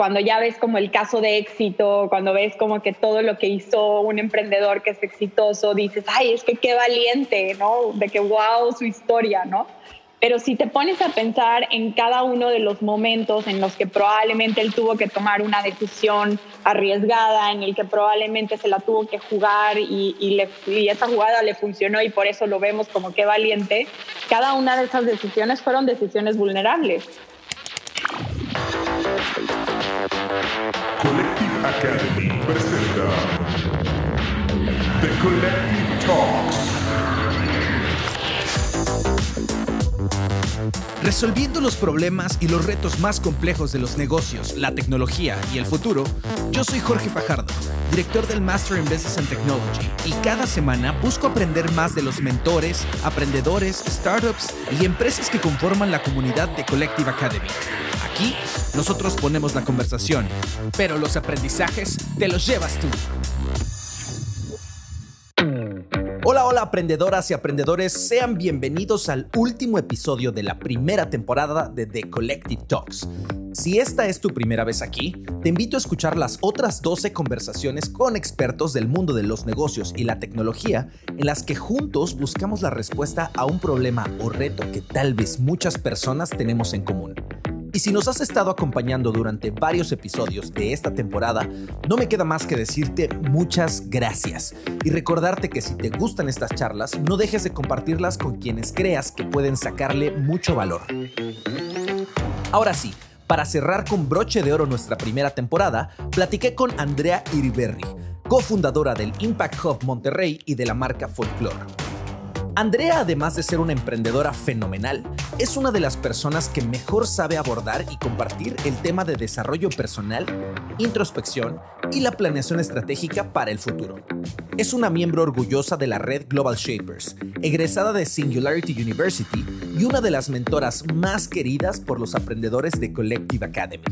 cuando ya ves como el caso de éxito, cuando ves como que todo lo que hizo un emprendedor que es exitoso, dices, ay, es que qué valiente, ¿no? De que wow, su historia, ¿no? Pero si te pones a pensar en cada uno de los momentos en los que probablemente él tuvo que tomar una decisión arriesgada, en el que probablemente se la tuvo que jugar y, y, esa jugada le funcionó y por eso lo vemos como que valiente, cada una de esas decisiones fueron decisiones vulnerables. Collective Academy presenta The Collective Talks. Resolviendo los problemas y los retos más complejos de los negocios, la tecnología y el futuro, yo soy Jorge Fajardo, director del Master in Business and Technology, y cada semana busco aprender más de los mentores, aprendedores, startups y empresas que conforman la comunidad de Collective Academy. Aquí, nosotros ponemos la conversación, pero los aprendizajes te los llevas tú. Hola, hola aprendedoras y aprendedores, sean bienvenidos al último episodio de la primera temporada de The Collective Talks. Si esta es tu primera vez aquí, te invito a escuchar las otras 12 conversaciones con expertos del mundo de los negocios y la tecnología en las que juntos buscamos la respuesta a un problema o reto que tal vez muchas personas tenemos en común. Y si nos has estado acompañando durante varios episodios de esta temporada, no me queda más que decirte muchas gracias y recordarte que si te gustan estas charlas, no dejes de compartirlas con quienes creas que pueden sacarle mucho valor. Ahora sí, para cerrar con broche de oro nuestra primera temporada, platiqué con Andrea Iriberri, cofundadora del Impact Hub Monterrey y de la marca Folklore. Andrea, además de ser una emprendedora fenomenal, es una de las personas que mejor sabe abordar y compartir el tema de desarrollo personal, introspección y la planeación estratégica para el futuro. Es una miembro orgullosa de la red Global Shapers, egresada de Singularity University y una de las mentoras más queridas por los aprendedores de Collective Academy.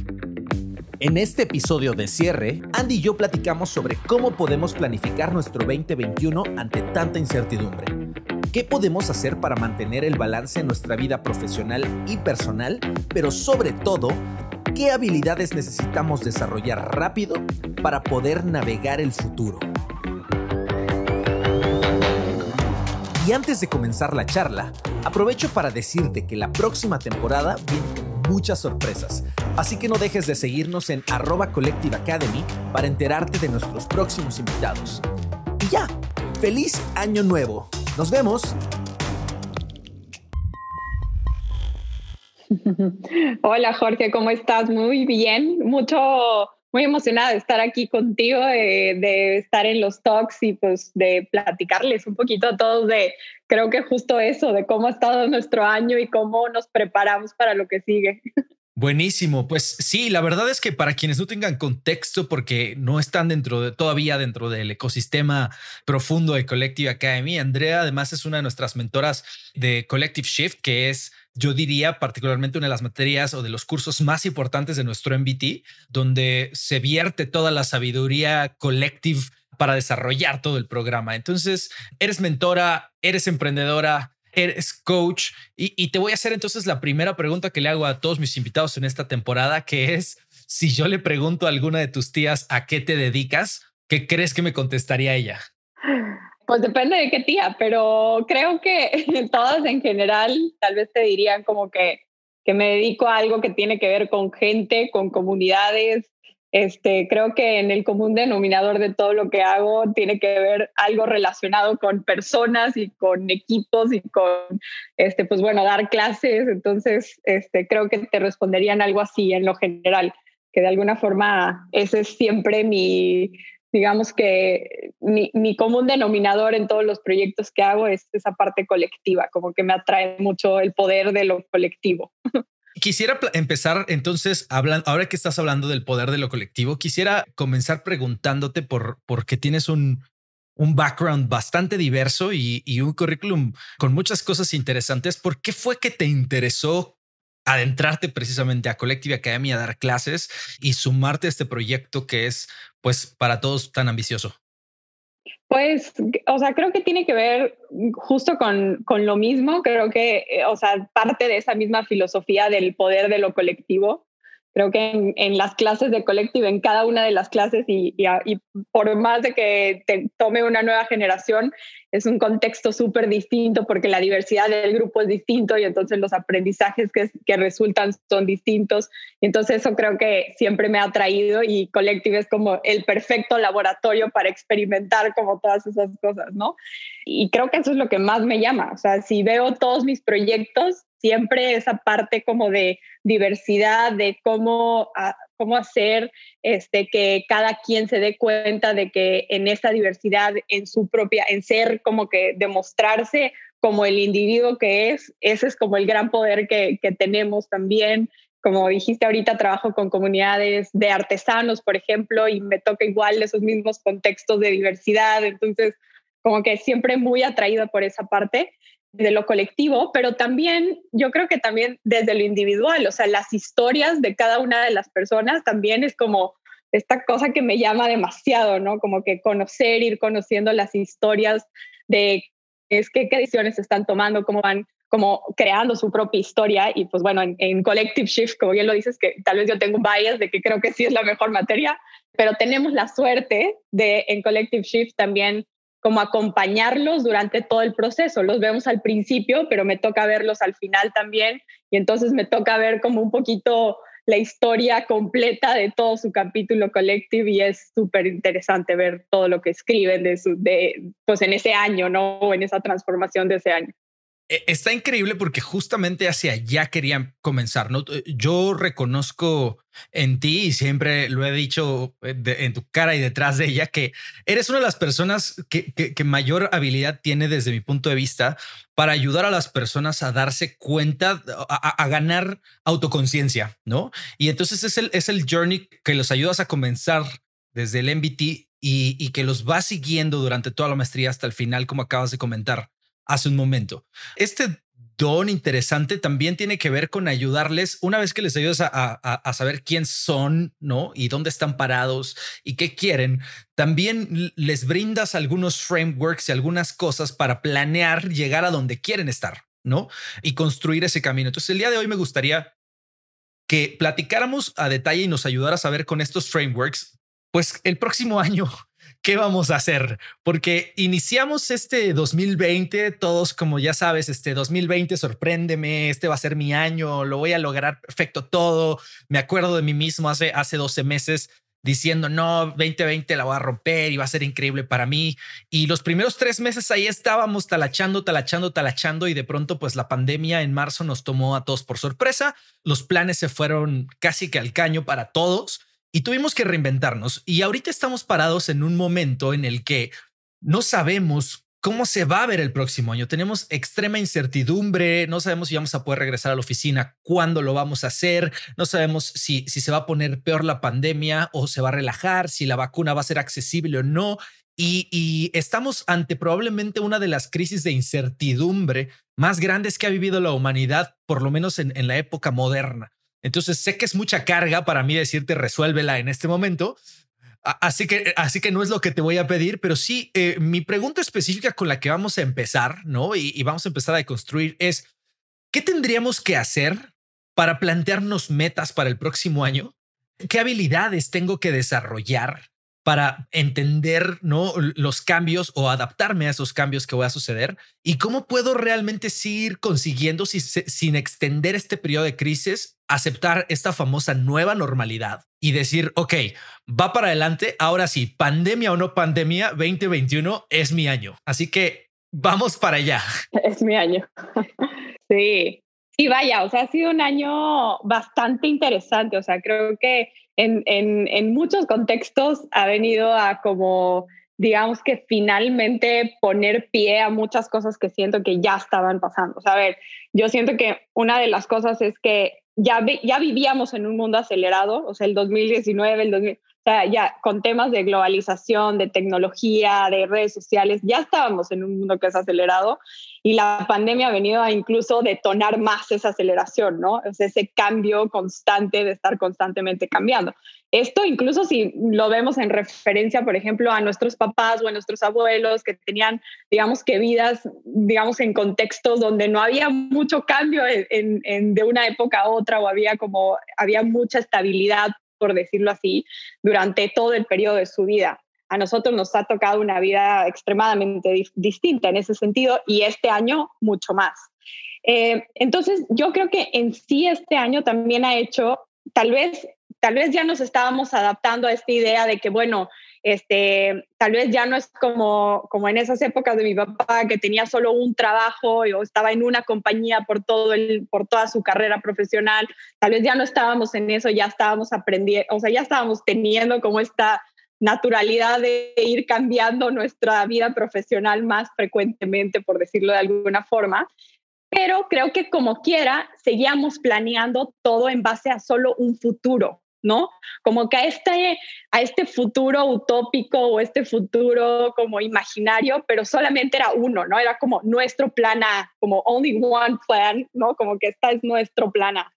En este episodio de cierre, Andy y yo platicamos sobre cómo podemos planificar nuestro 2021 ante tanta incertidumbre ¿Qué podemos hacer para mantener el balance en nuestra vida profesional y personal? Pero sobre todo, ¿qué habilidades necesitamos desarrollar rápido para poder navegar el futuro? Y antes de comenzar la charla, aprovecho para decirte que la próxima temporada viene muchas sorpresas, así que no dejes de seguirnos en arroba Collective Academy para enterarte de nuestros próximos invitados. Y ya, feliz año nuevo. Nos vemos. Hola Jorge, ¿cómo estás? Muy bien, mucho, muy emocionada de estar aquí contigo, de, estar en los talks y pues de platicarles un poquito a todos de, creo que justo eso, de cómo ha estado nuestro año y cómo nos preparamos para lo que sigue. Buenísimo. Pues sí, la verdad es que para quienes no tengan contexto, porque no están dentro de todavía dentro del ecosistema profundo de Collective Academy, Andrea además es una de nuestras mentoras de Collective Shift, que es, yo diría, particularmente una de las materias o de los cursos más importantes de nuestro MBT, donde se vierte toda la sabiduría collective para desarrollar todo el programa. Entonces, eres mentora, eres emprendedora, eres coach y, te voy a hacer entonces la primera pregunta que le hago a todos mis invitados en esta temporada, que es, si yo le pregunto a alguna de tus tías a qué te dedicas, ¿qué crees que me contestaría ella? Pues depende de qué tía, pero creo que todas en general tal vez te dirían como que, que me dedico a algo que tiene que ver con gente, con comunidades, este, creo que en el común denominador de todo lo que hago tiene que ver algo relacionado con personas y con equipos y con, este, pues bueno, dar clases. Entonces, este, creo que te responderían algo así en lo general, que de alguna forma ese es siempre mi, digamos que mi, mi común denominador en todos los proyectos que hago es esa parte colectiva, como que me atrae mucho el poder de lo colectivo. Quisiera empezar entonces, hablando, ahora que estás hablando del poder de lo colectivo, quisiera comenzar preguntándote por, qué tienes un, un background bastante diverso y, y, un currículum con muchas cosas interesantes. ¿Por qué fue que te interesó adentrarte precisamente a Collective Academy a dar clases y sumarte a este proyecto que es, pues, para todos tan ambicioso? Pues, o sea, creo que tiene que ver justo con, con, lo mismo, creo que, eh, o sea, parte de esa misma filosofía del poder de lo colectivo. Creo que en, las clases de Collective, en cada una de las clases, y, y, por más de que te tome una nueva generación, es un contexto súper distinto porque la diversidad del grupo es distinto y entonces los aprendizajes que, que resultan son distintos. Y entonces eso creo que siempre me ha atraído y Collective es como el perfecto laboratorio para experimentar como todas esas cosas, ¿no? Y creo que eso es lo que más me llama. O sea, si veo todos mis proyectos, siempre esa parte como de diversidad, de cómo, ah, cómo hacer este, que cada quien se dé cuenta de que en esa diversidad, en su propia, en ser como que demostrarse como el individuo que es, ese es como el gran poder que, que tenemos también. Como dijiste ahorita, trabajo con comunidades de artesanos, por ejemplo, y me toca igual esos mismos contextos de diversidad. Entonces, como que siempre muy atraída por esa parte de lo colectivo, pero también yo creo que también desde lo individual, o sea, las historias de cada una de las personas también es como esta cosa que me llama demasiado, ¿no? Como que conocer, ir conociendo las historias de es que, qué decisiones están tomando, cómo van como creando su propia historia y pues bueno, en, Collective Shift, como bien lo dices, que tal vez yo tengo un bias de que creo que sí es la mejor materia, pero tenemos la suerte de en Collective Shift también como acompañarlos durante todo el proceso. Los vemos al principio, pero me toca verlos al final también y entonces me toca ver como un poquito la historia completa de todo su capítulo collective y es súper interesante ver todo lo que escriben de su, de, pues en ese año, ¿no? en esa transformación de ese año. E, está increíble porque justamente hacia allá querían comenzar. ¿no? Eh, yo reconozco en ti y siempre lo he dicho eh, en tu cara y detrás de ella que eres una de las personas que, mayor habilidad tiene desde mi punto de vista para ayudar a las personas a darse cuenta, a, ganar autoconciencia, ¿no? Y entonces es el, es el journey que los ayudas a comenzar desde el MBT y, y que los va siguiendo durante toda la maestría hasta el final, como acabas de comentar hace un momento. Este don interesante también tiene que ver con ayudarles, una vez que les ayudas a, saber quién son, ¿no? Y dónde están parados y qué quieren, también les brindas algunos frameworks y algunas cosas para planear llegar a donde quieren estar, ¿no? Y construir ese camino. Entonces, el día de hoy me gustaría que platicáramos a detalle y nos ayudara a saber con estos frameworks, pues el próximo año ¿qué vamos a hacer? Porque iniciamos este 2020, todos como ya sabes, este 2020 sorpréndeme, este va a ser mi año, lo voy a lograr perfecto todo. Me acuerdo de mí mismo hace, hace 12 meses diciendo, no, 2020 la voy a romper y va a ser increíble para mí. Y los primeros tres meses ahí estábamos talachando, talachando, talachando y de pronto pues la pandemia en marzo nos tomó a todos por sorpresa. Los planes se fueron casi que al caño para todos y tuvimos que reinventarnos. Y ahorita estamos parados en un momento en el que no sabemos cómo se va a ver el próximo año. Tenemos extrema incertidumbre, no sabemos si vamos a poder regresar a la oficina, cuándo lo vamos a hacer, no sabemos si, si se va a poner peor la pandemia o se va a relajar, si la vacuna va a ser accesible o no. Y, estamos ante probablemente una de las crisis de incertidumbre más grandes que ha vivido la humanidad, por lo menos en la época moderna. Entonces sé que es mucha carga para mí decirte resuélvela en este momento. Así que, así que no es lo que te voy a pedir, pero sí, eh, mi pregunta específica con la que vamos a empezar, ¿no? Y, vamos a empezar a construir es, ¿qué tendríamos que hacer para plantearnos metas para el próximo año? ¿Qué habilidades tengo que desarrollar para entender ¿no? los cambios o adaptarme a esos cambios que voy a suceder y cómo puedo realmente seguir consiguiendo sin extender este periodo de crisis, aceptar esta famosa nueva normalidad y decir, ok, va para adelante, ahora sí, pandemia o no pandemia, 2021 es mi año. Así que vamos para allá. Es mi año. sí. Y vaya, o sea, ha sido un año bastante interesante, o sea, creo que en, en, en muchos contextos ha venido a como, digamos que finalmente poner pie a muchas cosas que siento que ya estaban pasando. O sea, a ver, yo siento que una de las cosas es que ya, ya vivíamos en un mundo acelerado, o sea, el 2019, el 2000, ya con temas de globalización, de tecnología, de redes sociales, ya estábamos en un mundo que es acelerado y la pandemia ha venido a incluso detonar más esa aceleración, ¿no? Sea, ese cambio constante de estar constantemente cambiando. Esto incluso si lo vemos en referencia, por ejemplo, a nuestros papás o a nuestros abuelos que tenían, digamos que vidas, digamos, en contextos donde no había mucho cambio en, de una época a otra o había como, había mucha estabilidad, por decirlo así, durante todo el periodo de su vida. A nosotros nos ha tocado una vida extremadamente distinta en ese sentido y este año mucho más. Eh, entonces, yo creo que en sí este año también ha hecho, tal vez tal vez ya nos estábamos adaptando a esta idea de que, bueno, este, tal vez ya no es como, como en esas épocas de mi papá que tenía solo un trabajo o estaba en una compañía por, todo el, por toda su carrera profesional. Tal vez ya no estábamos en eso, ya estábamos aprendiendo, o sea, ya estábamos teniendo como esta naturalidad de ir cambiando nuestra vida profesional más frecuentemente, por decirlo de alguna forma pero creo que como quiera, seguíamos planeando todo en base a solo un futuro, ¿no? Como que a este, a este futuro utópico o este futuro como imaginario, pero solamente era uno, ¿no? Era como nuestro plan A, como only one plan, ¿no? Como que esta es nuestro plan A.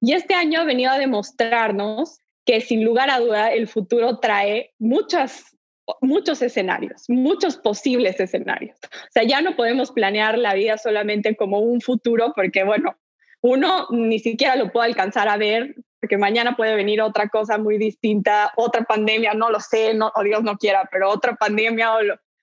Y este año ha venido a demostrarnos que sin lugar a duda el futuro trae muchas muchos escenarios, muchos posibles escenarios. O sea, ya no podemos planear la vida solamente como un futuro porque, bueno, uno ni siquiera lo puede alcanzar a ver porque mañana puede venir otra cosa muy distinta, otra pandemia, no lo sé, no, o Dios no quiera, pero otra pandemia o,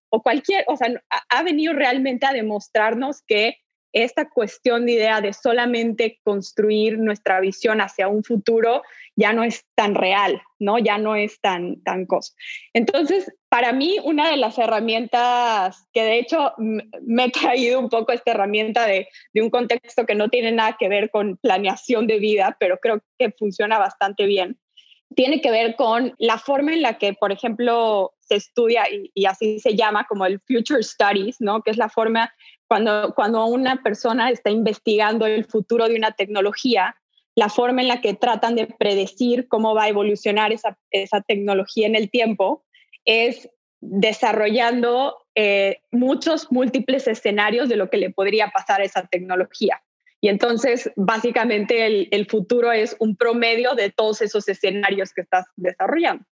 o cualquier, o sea, ha venido realmente a demostrarnos que esta cuestión de idea de solamente construir nuestra visión hacia un futuro ya no es tan real, ¿no? Ya no es tan, tan cosa. Entonces, para mí, una de las herramientas que de hecho me he traído un poco esta herramienta de, de un contexto que no tiene nada que ver con planeación de vida, pero creo que funciona bastante bien, tiene que ver con la forma en la que, por ejemplo, se estudia y, y, así se llama como el Future Studies, ¿no? Que es la forma cuando, cuando una persona está investigando el futuro de una tecnología, la forma en la que tratan de predecir cómo va a evolucionar esa, esa tecnología en el tiempo es desarrollando eh, muchos múltiples escenarios de lo que le podría pasar a esa tecnología. Y entonces, básicamente, el, futuro es un promedio de todos esos escenarios que estás desarrollando.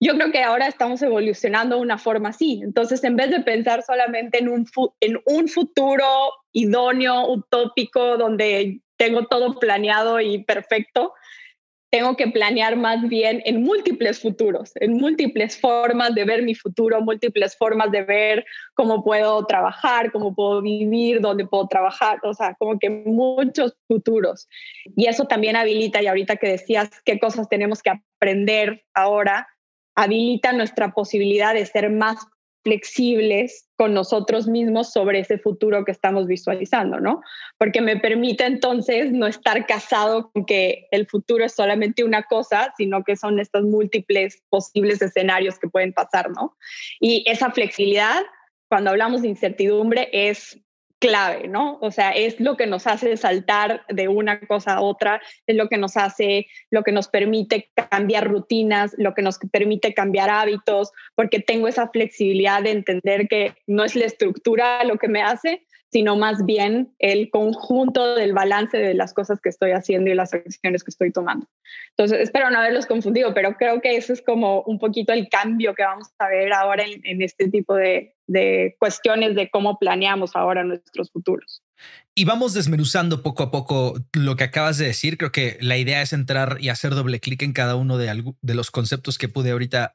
Yo creo que ahora estamos evolucionando de una forma así. Entonces, en vez de pensar solamente en un, en un futuro idóneo, utópico, donde tengo todo planeado y perfecto, tengo que planear más bien en múltiples futuros, en múltiples formas de ver mi futuro, múltiples formas de ver cómo puedo trabajar, cómo puedo vivir, dónde puedo trabajar, o sea, como que muchos futuros. Y eso también habilita, y ahorita que decías qué cosas tenemos que aprender ahora, habilita nuestra posibilidad de ser más flexibles con nosotros mismos sobre ese futuro que estamos visualizando, ¿no? Porque me permite entonces no estar casado con que el futuro es solamente una cosa, sino que son estos múltiples posibles escenarios que pueden pasar, ¿no? Y esa flexibilidad, cuando hablamos de incertidumbre, es clave, ¿no? O sea, es lo que nos hace saltar de una cosa a otra, es lo que nos hace, lo que nos permite cambiar rutinas, lo que nos permite cambiar hábitos, porque tengo esa flexibilidad de entender que no es la estructura lo que me hace, sino más bien el conjunto del balance de las cosas que estoy haciendo y las acciones que estoy tomando. Entonces, espero no haberlos confundido, pero creo que eso es como un poquito el cambio que vamos a ver ahora en, este tipo de, de cuestiones de cómo planeamos ahora nuestros futuros. Y vamos desmenuzando poco a poco lo que acabas de decir. Creo que la idea es entrar y hacer doble clic en cada uno de, de los conceptos que pude ahorita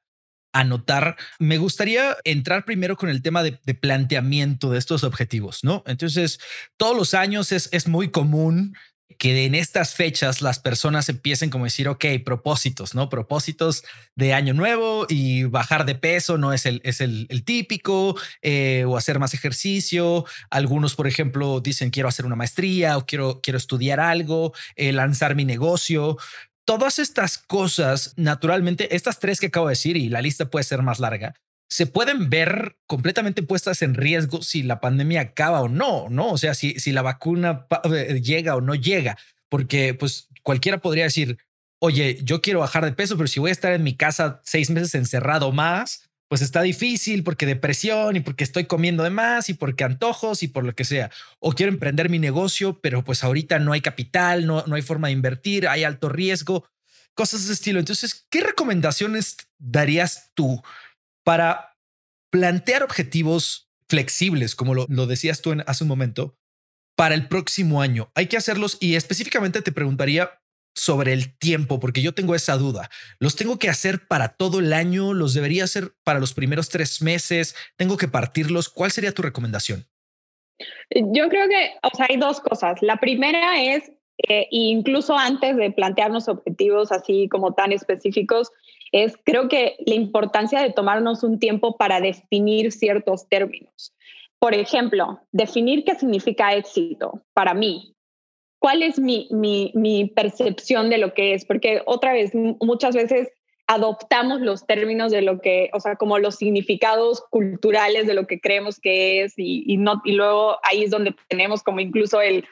anotar. Me gustaría entrar primero con el tema de, planteamiento de estos objetivos, ¿no? Entonces, todos los años es, es muy común que en estas fechas las personas empiecen como decir, ok, propósitos, ¿no? Propósitos de año nuevo y bajar de peso no es el, es el, típico, eh, o hacer más ejercicio. Algunos, por ejemplo, dicen quiero hacer una maestría o quiero, quiero estudiar algo, eh, lanzar mi negocio todas estas cosas, naturalmente, estas tres que acabo de decir, y la lista puede ser más larga, se pueden ver completamente puestas en riesgo si la pandemia acaba o no, ¿no? O sea, si, si la vacuna eh, llega o no llega, porque pues cualquiera podría decir, oye, yo quiero bajar de peso, pero si voy a estar en mi casa seis meses encerrado más, pues está difícil porque depresión y porque estoy comiendo de más y porque antojos y por lo que sea. O quiero emprender mi negocio, pero pues ahorita no hay capital, no, no hay forma de invertir, hay alto riesgo, cosas de ese estilo. Entonces, ¿qué recomendaciones darías tú para plantear objetivos flexibles, como lo, decías tú en, hace un momento, para el próximo año? Hay que hacerlos y específicamente te preguntaría sobre el tiempo, porque yo tengo esa duda. ¿Los tengo que hacer para todo el año? ¿Los debería hacer para los primeros tres meses? ¿Tengo que partirlos? ¿Cuál sería tu recomendación? Yo creo que o sea, hay dos cosas. La primera es, eh, incluso antes de plantearnos objetivos así como tan específicos, es creo que la importancia de tomarnos un tiempo para definir ciertos términos. Por ejemplo, definir qué significa éxito para mí, cuál es mi, mi, mi, percepción de lo que es, porque otra vez, muchas veces adoptamos los términos de lo que, o sea, como los significados culturales de lo que creemos que es y, y, no, y luego ahí es donde tenemos como incluso el,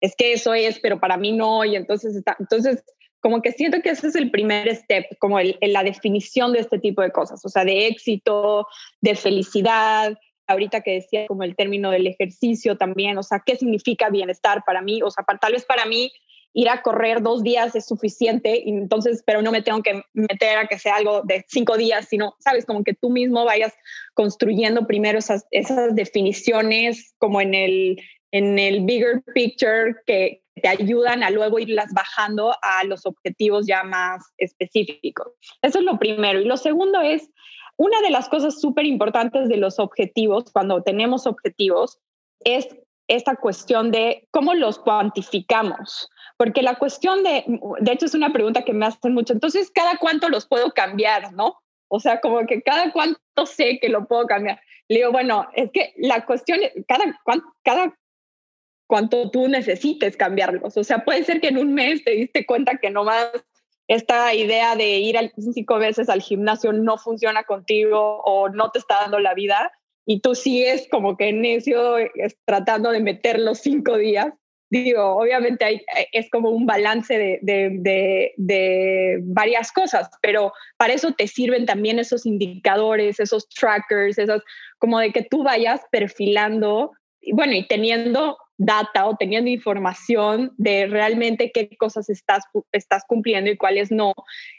es que eso es, pero para mí no, y entonces está, entonces como que siento que ese es el primer step, como el, la definición de este tipo de cosas, o sea, de éxito, de felicidad, ahorita que decía como el término del ejercicio también, o sea, ¿qué significa bienestar para mí? O sea, tal vez para mí ir a correr dos días es suficiente, entonces, pero no me tengo que meter a que sea algo de cinco días, sino, sabes, como que tú mismo vayas construyendo primero esas, esas definiciones como en el, en el bigger picture que te ayudan a luego irlas bajando a los objetivos ya más específicos. Eso es lo primero. Y lo segundo es, una de las cosas súper importantes de los objetivos, cuando tenemos objetivos, es esta cuestión de cómo los cuantificamos. Porque la cuestión de, de hecho es una pregunta que me hacen mucho, entonces, ¿cada cuánto los puedo cambiar? ¿No? O sea, como que cada cuánto sé que lo puedo cambiar. Le digo, bueno, es que la cuestión, cada, cada cuánto tú necesites cambiarlos. O sea, puede ser que en un mes te diste cuenta que no más esta idea de ir cinco veces al gimnasio no funciona contigo o no te está dando la vida y tú sigues como que necio tratando de meter los cinco días. Digo, obviamente hay, es como un balance de, de, de, varias cosas, pero para eso te sirven también esos indicadores, esos trackers, esos, como de que tú vayas perfilando, bueno, y teniendo data o teniendo información de realmente qué cosas estás, estás cumpliendo y cuáles no.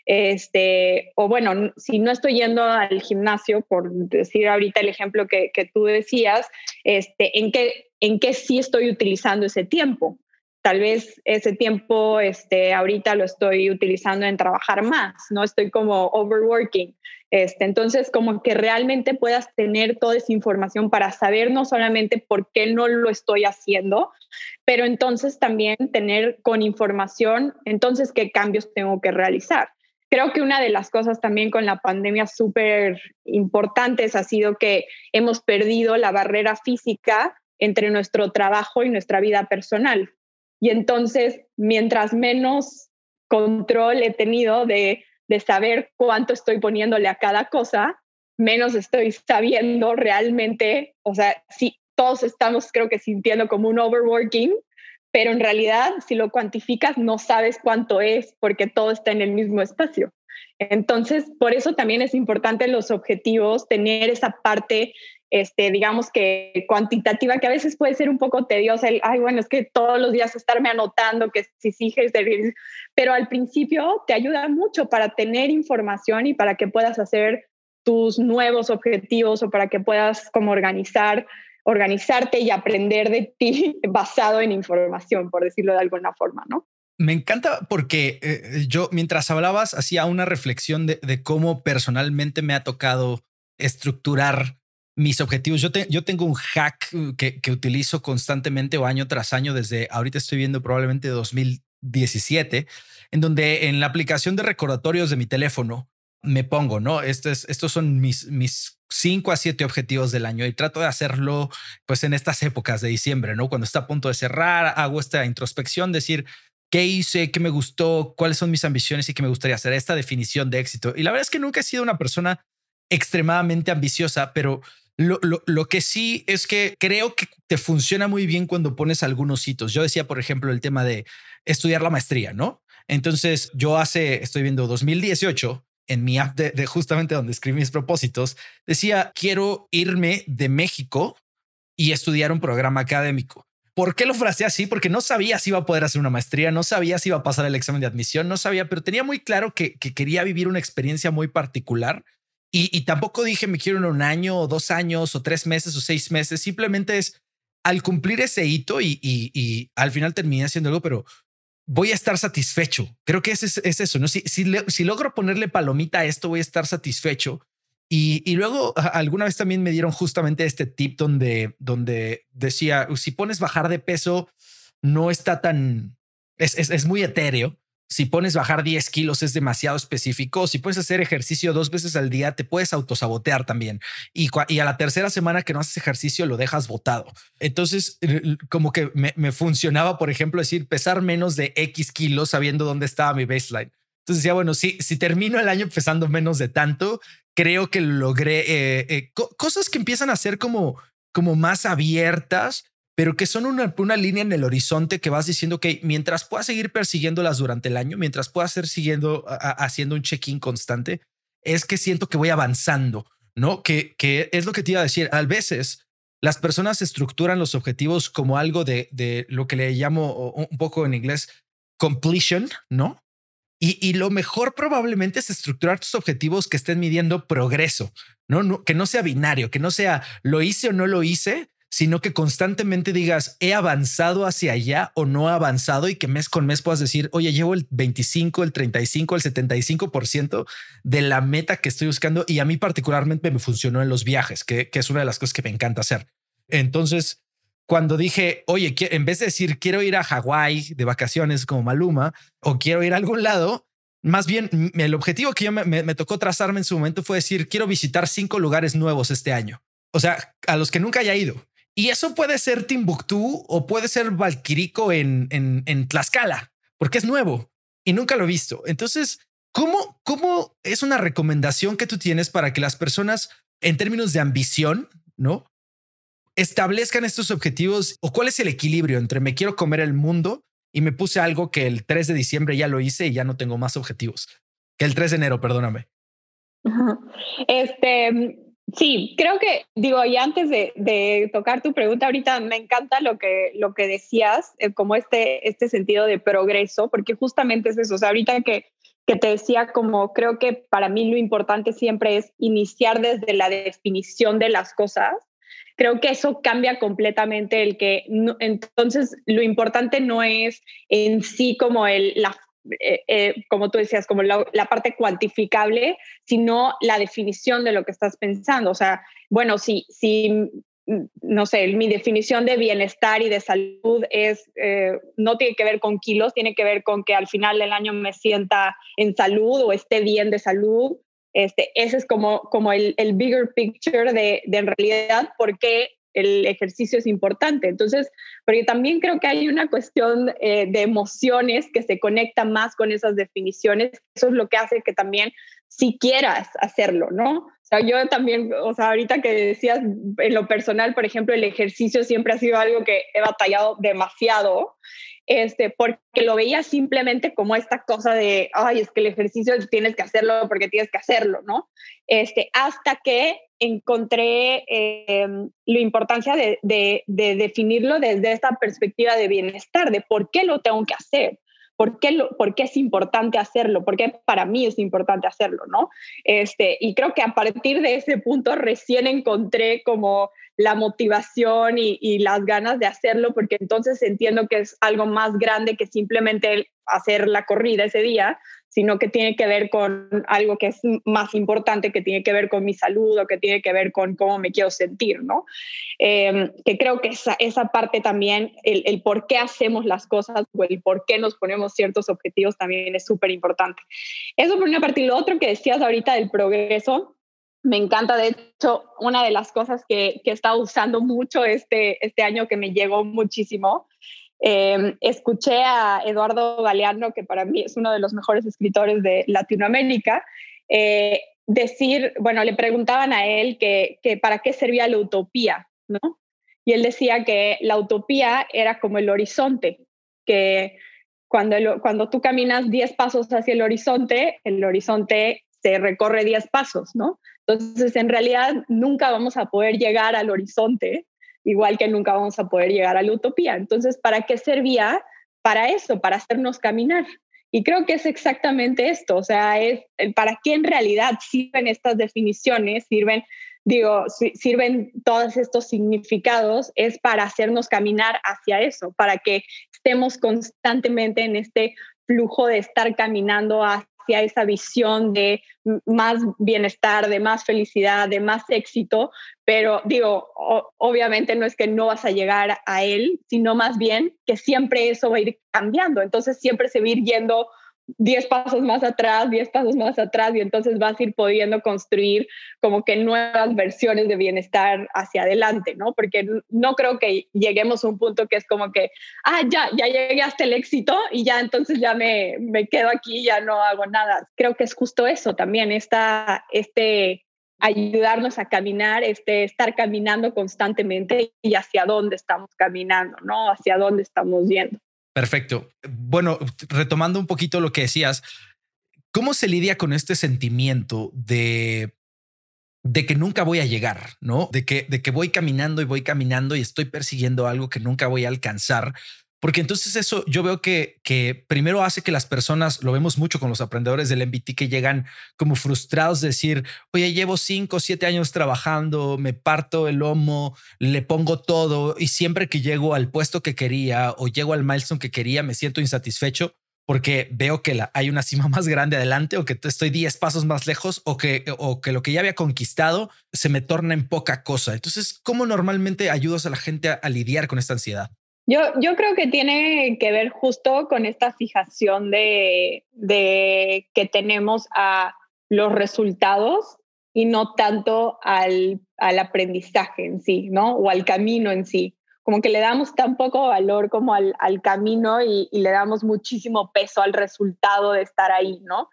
Este, o bueno, si no estoy yendo al gimnasio, por decir ahorita el ejemplo que, que tú decías, este, ¿en, qué, ¿en qué sí estoy utilizando ese tiempo? Tal vez ese tiempo, este, ahorita lo estoy utilizando en trabajar más, no estoy como overworking. Este, entonces, como que realmente puedas tener toda esa información para saber no solamente por qué no lo estoy haciendo, pero entonces también tener con información, entonces, qué cambios tengo que realizar. Creo que una de las cosas también con la pandemia súper importantes ha sido que hemos perdido la barrera física entre nuestro trabajo y nuestra vida personal. Y entonces, mientras menos control he tenido de de saber cuánto estoy poniéndole a cada cosa, menos estoy sabiendo realmente, o sea, sí, todos estamos creo que sintiendo como un overworking, pero en realidad si lo cuantificas no sabes cuánto es porque todo está en el mismo espacio. Entonces, por eso también es importante los objetivos, tener esa parte este, digamos que cuantitativa, que a veces puede ser un poco tediosa, el, ay, bueno, es que todos los días estarme anotando que si sigues, pero al principio te ayuda mucho para tener información y para que puedas hacer tus nuevos objetivos o para que puedas como organizar, organizarte y aprender de ti basado en información, por decirlo de alguna forma, ¿no? Me encanta porque eh, yo mientras hablabas hacía una reflexión de, de, cómo personalmente me ha tocado estructurar mis objetivos. Yo, yo tengo un hack que, que, utilizo constantemente o año tras año desde ahorita estoy viendo probablemente 2017, en donde en la aplicación de recordatorios de mi teléfono me pongo, ¿no? Estos, estos son mis, mis cinco a siete objetivos del año y trato de hacerlo pues en estas épocas de diciembre, ¿no? Cuando está a punto de cerrar, hago esta introspección, decir, ¿qué hice? ¿Qué me gustó? ¿Cuáles son mis ambiciones y qué me gustaría hacer? Esta definición de éxito. Y la verdad es que nunca he sido una persona extremadamente ambiciosa, pero lo, lo, que sí es que creo que te funciona muy bien cuando pones algunos hitos. Yo decía, por ejemplo, el tema de estudiar la maestría, ¿no? Entonces yo hace, estoy viendo 2018, en mi app de, justamente donde escribí mis propósitos, decía, quiero irme de México y estudiar un programa académico. ¿Por qué lo fraseé así? Porque no sabía si iba a poder hacer una maestría, no sabía si iba a pasar el examen de admisión, no sabía, pero tenía muy claro que, quería vivir una experiencia muy particular. Y, tampoco dije me quiero en un año o dos años o tres meses o seis meses. Simplemente es al cumplir ese hito y, al final terminé haciendo algo, pero voy a estar satisfecho. Creo que es, es eso. ¿no? Si, si, si logro ponerle palomita a esto, voy a estar satisfecho. Y, luego alguna vez también me dieron justamente este tip donde, donde decía, si pones bajar de peso, no está tan, es, es, muy etéreo. Si pones bajar 10 kilos es demasiado específico. Si puedes hacer ejercicio dos veces al día, te puedes autosabotear también. Y, a la tercera semana que no haces ejercicio, lo dejas botado. Entonces, como que me, me funcionaba, por ejemplo, decir pesar menos de X kilos sabiendo dónde estaba mi baseline. Entonces decía, bueno, si, si termino el año pesando menos de tanto, creo que logré eh, eh, cosas que empiezan a ser como, como más abiertas, pero que son una, una línea en el horizonte que vas diciendo que mientras puedas seguir persiguiéndolas durante el año, mientras puedas seguir siguiendo haciendo un check-in constante, es que siento que voy avanzando, ¿no? Que, que es lo que te iba a decir. A veces las personas estructuran los objetivos como algo de, de lo que le llamo un poco en inglés completion, ¿no? Y, lo mejor probablemente es estructurar tus objetivos que estén midiendo progreso, ¿no? que no sea binario, que no sea lo hice o no lo hice, sino que constantemente digas he avanzado hacia allá o no he avanzado y que mes con mes puedas decir, oye, llevo el 25, el 35, el 75% de la meta que estoy buscando y a mí particularmente me funcionó en los viajes, que, que es una de las cosas que me encanta hacer. Entonces, cuando dije, oye, en vez de decir quiero ir a Hawái de vacaciones como Maluma o quiero ir a algún lado, más bien el objetivo que yo me, tocó trazarme en su momento fue decir quiero visitar cinco lugares nuevos este año. O sea, a los que nunca haya ido. Y eso puede ser Timbuktu o puede ser Valquirico en, en, en Tlaxcala, porque es nuevo y nunca lo he visto. Entonces, ¿cómo, ¿cómo es una recomendación que tú tienes para que las personas, en términos de ambición, no establezcan estos objetivos o cuál es el equilibrio entre me quiero comer el mundo y me puse algo que el 3 de diciembre ya lo hice y ya no tengo más objetivos. Que el 3 de enero, perdóname. Este, sí, creo que, digo, y antes de, tocar tu pregunta ahorita, me encanta lo que, lo que decías, eh, como este, este sentido de progreso, porque justamente es eso, o sea, ahorita que, que te decía, como creo que para mí lo importante siempre es iniciar desde la definición de las cosas. Creo que eso cambia completamente el que entonces lo importante no es en sí como el, la, eh, eh, como tú decías, como la, parte cuantificable, sino la definición de lo que estás pensando. O sea, bueno, si, si no sé, mi definición de bienestar y de salud es, eh, no tiene que ver con kilos, tiene que ver con que al final del año me sienta en salud o esté bien de salud este, ese es como, como el, el bigger picture de, de, en realidad por qué el ejercicio es importante. Entonces, porque también creo que hay una cuestión eh, de emociones que se conecta más con esas definiciones. Eso es lo que hace que también si quieras hacerlo, ¿no? O sea, yo también, o sea, ahorita que decías en lo personal, por ejemplo, el ejercicio siempre ha sido algo que he batallado demasiado este, porque lo veía simplemente como esta cosa de, ay, es que el ejercicio tienes que hacerlo porque tienes que hacerlo, ¿no? Este, hasta que encontré eh, la importancia de, de, de, definirlo desde esta perspectiva de bienestar, de por qué lo tengo que hacer. ¿Por qué, lo, ¿Por qué es importante hacerlo? ¿Por qué para mí es importante hacerlo? ¿no? Este, y creo que a partir de ese punto recién encontré como la motivación y, las ganas de hacerlo, porque entonces entiendo que es algo más grande que simplemente hacer la corrida ese día, sino que tiene que ver con algo que es más importante, que tiene que ver con mi salud o que tiene que ver con cómo me quiero sentir, ¿no? Em, que creo que esa, esa parte también, el, el, por qué hacemos las cosas o el por qué nos ponemos ciertos objetivos también es súper importante. Eso por una parte. Y lo otro que decías ahorita del progreso, me encanta, de hecho, una de las cosas que, que he estado usando mucho este, este año que me llegó muchísimo. Em, escuché a Eduardo Galeano, que para mí es uno de los mejores escritores de Latinoamérica, eh, decir, bueno, le preguntaban a él que, para qué servía la utopía, ¿no? Y él decía que la utopía era como el horizonte, que cuando, cuando tú caminas 10 pasos hacia el horizonte, el horizonte se recorre 10 pasos, ¿no? Entonces, en realidad, nunca vamos a poder llegar al horizonte, igual que nunca vamos a poder llegar a la utopía. Entonces, ¿para qué servía? Para eso, para hacernos caminar. Y creo que es exactamente esto, o sea, es para qué en realidad sirven estas definiciones, sirven, digo, sirven todos estos significados, es para hacernos caminar hacia eso, para que estemos constantemente en este flujo de estar caminando hacia esa visión de más bienestar, de más felicidad, de más éxito, pero digo, obviamente no es que no vas a llegar a él, sino más bien que siempre eso va a ir cambiando, entonces siempre se va a ir yendo 10 pasos más atrás, 10 pasos más atrás y entonces vas a ir pudiendo construir como que nuevas versiones de bienestar hacia adelante, ¿no? Porque no creo que lleguemos a un punto que es como que, ah, ya, ya llegué hasta el éxito y ya entonces ya me, me quedo aquí, ya no hago nada. Creo que es justo eso también, esta, este ayudarnos a caminar, este, estar caminando constantemente y hacia dónde estamos caminando, ¿no? Hacia dónde estamos yendo. Perfecto. Bueno, retomando un poquito lo que decías, ¿cómo se lidia con este sentimiento de, de que nunca voy a llegar, no? De que, de que voy caminando y voy caminando y estoy persiguiendo algo que nunca voy a alcanzar. Porque entonces eso yo veo que, que primero hace que las personas, lo vemos mucho con los aprendedores del MBT que llegan como frustrados de decir, oye, llevo cinco siete años trabajando, me parto el lomo, le pongo todo y siempre que llego al puesto que quería o llego al milestone que quería, me siento insatisfecho porque veo que la, hay una cima más grande adelante o que estoy 10 pasos más lejos o que, o que lo que ya había conquistado se me torna en poca cosa. Entonces, ¿cómo normalmente ayudas a la gente a lidiar con esta ansiedad? Yo, yo creo que tiene que ver justo con esta fijación de, de que tenemos a los resultados y no tanto al, al, aprendizaje en sí, ¿no? O al camino en sí. Como que le damos tan poco valor como al, al camino y, y, le damos muchísimo peso al resultado de estar ahí, ¿no?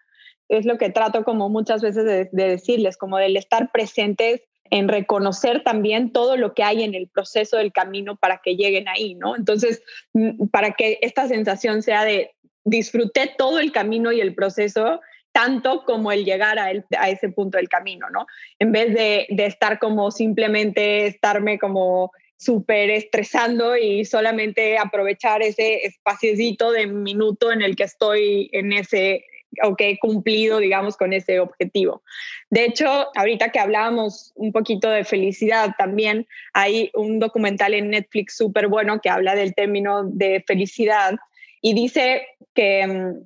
Es lo que trato como muchas veces de, de decirles, como del estar presentes en reconocer también todo lo que hay en el proceso del camino para que lleguen ahí, ¿no? Entonces, mm, para que esta sensación sea de disfruté todo el camino y el proceso tanto como el llegar a, a ese punto del camino, ¿no? En vez de, de estar como simplemente estarme como súper estresando y solamente aprovechar ese espaciocito de minuto en el que estoy en ese, o que he cumplido, digamos, con ese objetivo. De hecho, ahorita que hablábamos un poquito de felicidad, también hay un documental en Netflix súper bueno que habla del término de felicidad y dice que mm,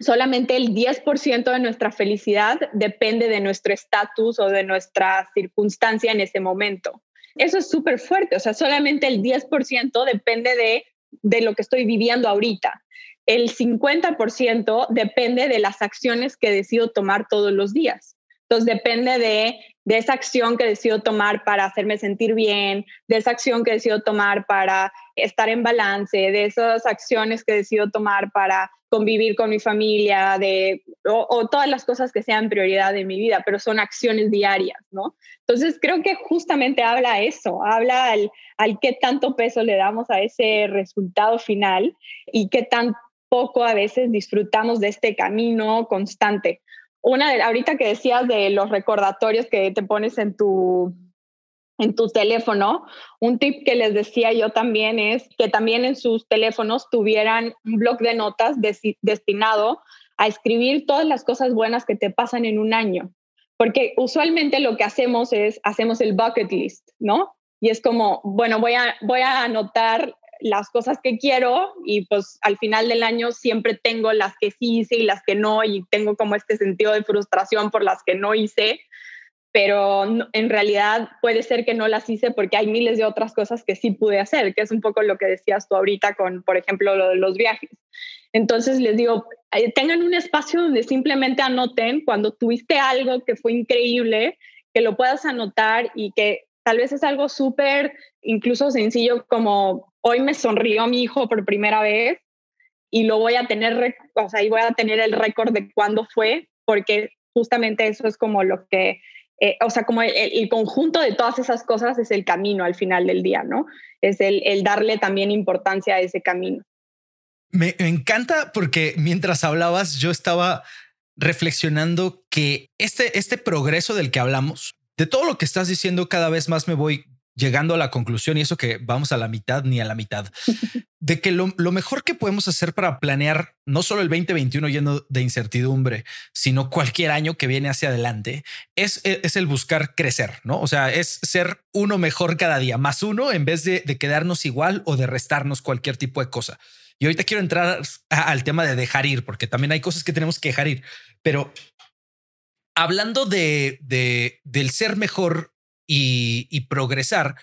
solamente el 10% de nuestra felicidad depende de nuestro estatus o de nuestra circunstancia en ese momento. Eso es súper fuerte, o sea, solamente el 10% depende de, de lo que estoy viviendo ahorita el 50% depende de las acciones que decido tomar todos los días. Entonces depende de, de, esa acción que decido tomar para hacerme sentir bien, de esa acción que decido tomar para estar en balance, de esas acciones que decido tomar para convivir con mi familia, de, o, todas las cosas que sean prioridad en mi vida, pero son acciones diarias, ¿no? Entonces creo que justamente habla eso, habla al, al qué tanto peso le damos a ese resultado final y qué tan poco a veces disfrutamos de este camino constante. Una de, ahorita que decías de los recordatorios que te pones en tu, en tu teléfono, un tip que les decía yo también es que también en sus teléfonos tuvieran un blog de notas destinado a escribir todas las cosas buenas que te pasan en un año. Porque usualmente lo que hacemos es, hacemos el bucket list, ¿no? Y es como, bueno, voy a, voy a anotar las cosas que quiero y pues al final del año siempre tengo las que sí hice y las que no y tengo como este sentido de frustración por las que no hice, pero en realidad puede ser que no las hice porque hay miles de otras cosas que sí pude hacer, que es un poco lo que decías tú ahorita con, por ejemplo, lo de los viajes. Entonces les digo, eh, tengan un espacio donde simplemente anoten cuando tuviste algo que fue increíble, que lo puedas anotar y que tal vez es algo súper, incluso sencillo como hoy me sonrió mi hijo por primera vez y lo voy a tener, o sea, y voy a tener el récord de cuándo fue, porque justamente eso es como lo que, eh, o sea, como el, conjunto de todas esas cosas es el camino al final del día, ¿no? Es el, el darle también importancia a ese camino. Me, encanta porque mientras hablabas yo estaba reflexionando que este, este progreso del que hablamos, de todo lo que estás diciendo, cada vez más me voy llegando a la conclusión, y eso que vamos a la mitad ni a la mitad, de que lo, mejor que podemos hacer para planear no solo el 2021 lleno de incertidumbre, sino cualquier año que viene hacia adelante, es, es el buscar crecer, ¿no? O sea, es ser uno mejor cada día, más uno en vez de, quedarnos igual o de restarnos cualquier tipo de cosa. Y ahorita quiero entrar al tema de dejar ir, porque también hay cosas que tenemos que dejar ir, pero hablando de, de del ser mejor y, progresar.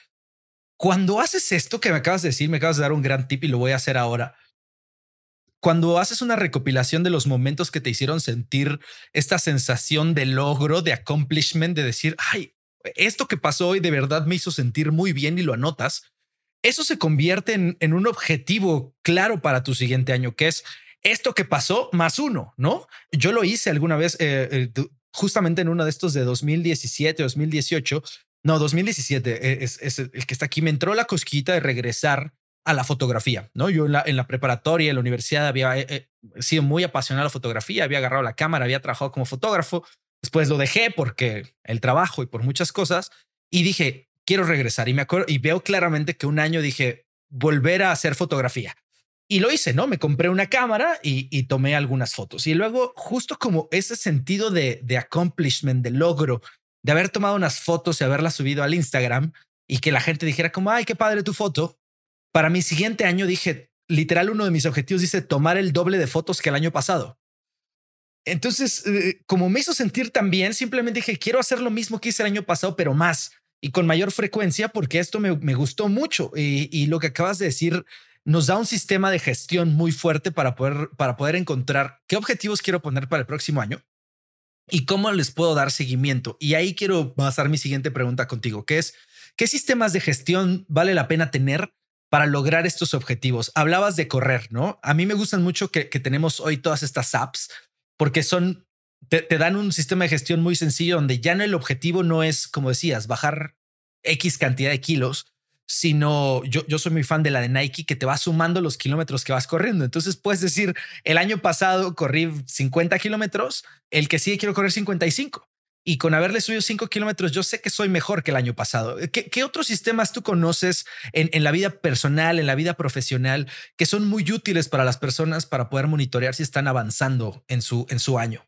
Cuando haces esto que me acabas de decir, me acabas de dar un gran tip y lo voy a hacer ahora. Cuando haces una recopilación de los momentos que te hicieron sentir esta sensación de logro, de accomplishment, de decir, ay, esto que pasó hoy de verdad me hizo sentir muy bien y lo anotas, eso se convierte en, un objetivo claro para tu siguiente año, que es esto que pasó más uno, ¿no? Yo lo hice alguna vez, eh, eh, justamente en uno de estos de 2017, 2018, no, 2017 e, es, el que está aquí. Me entró la cosquita de regresar a la fotografía, ¿no? Yo en la, en la preparatoria, en la universidad, había eh, eh, sido muy apasionado a la fotografía, había agarrado la cámara, había trabajado como fotógrafo. Después lo dejé porque el trabajo y por muchas cosas. Y dije, quiero regresar. Y me acuerdo y veo claramente que un año dije, volver a hacer fotografía. Y lo hice, ¿no? Me compré una cámara y, tomé algunas fotos. Y luego, justo como ese sentido de, de accomplishment, de logro, de haber tomado unas fotos y haberlas subido al Instagram y que la gente dijera como, ay, qué padre tu foto. Para mi siguiente año dije, literal, uno de mis objetivos dice tomar el doble de fotos que el año pasado. Entonces, eh, como me hizo sentir tan bien, simplemente dije, quiero hacer lo mismo que hice el año pasado, pero más y con mayor frecuencia, porque esto me, gustó mucho. Y, lo que acabas de decir nos da un sistema de gestión muy fuerte para poder, para poder encontrar qué objetivos quiero poner para el próximo año y cómo les puedo dar seguimiento. Y ahí quiero basar mi siguiente pregunta contigo, que es, ¿qué sistemas de gestión vale la pena tener para lograr estos objetivos? Hablabas de correr, ¿no? A mí me gustan mucho que, tenemos hoy todas estas apps porque son, te, te, dan un sistema de gestión muy sencillo donde ya no el objetivo no es, como decías, bajar X cantidad de kilos, sino yo, yo soy muy fan de la de Nike que te va sumando los kilómetros que vas corriendo. Entonces puedes decir, el año pasado corrí 50 kilómetros, el que sigue quiero correr 55. Y con haberle subido 5 kilómetros, yo sé que soy mejor que el año pasado. ¿Qué, otros sistemas tú conoces en, en, la vida personal, en la vida profesional, que son muy útiles para las personas para poder monitorear si están avanzando en su, en su año?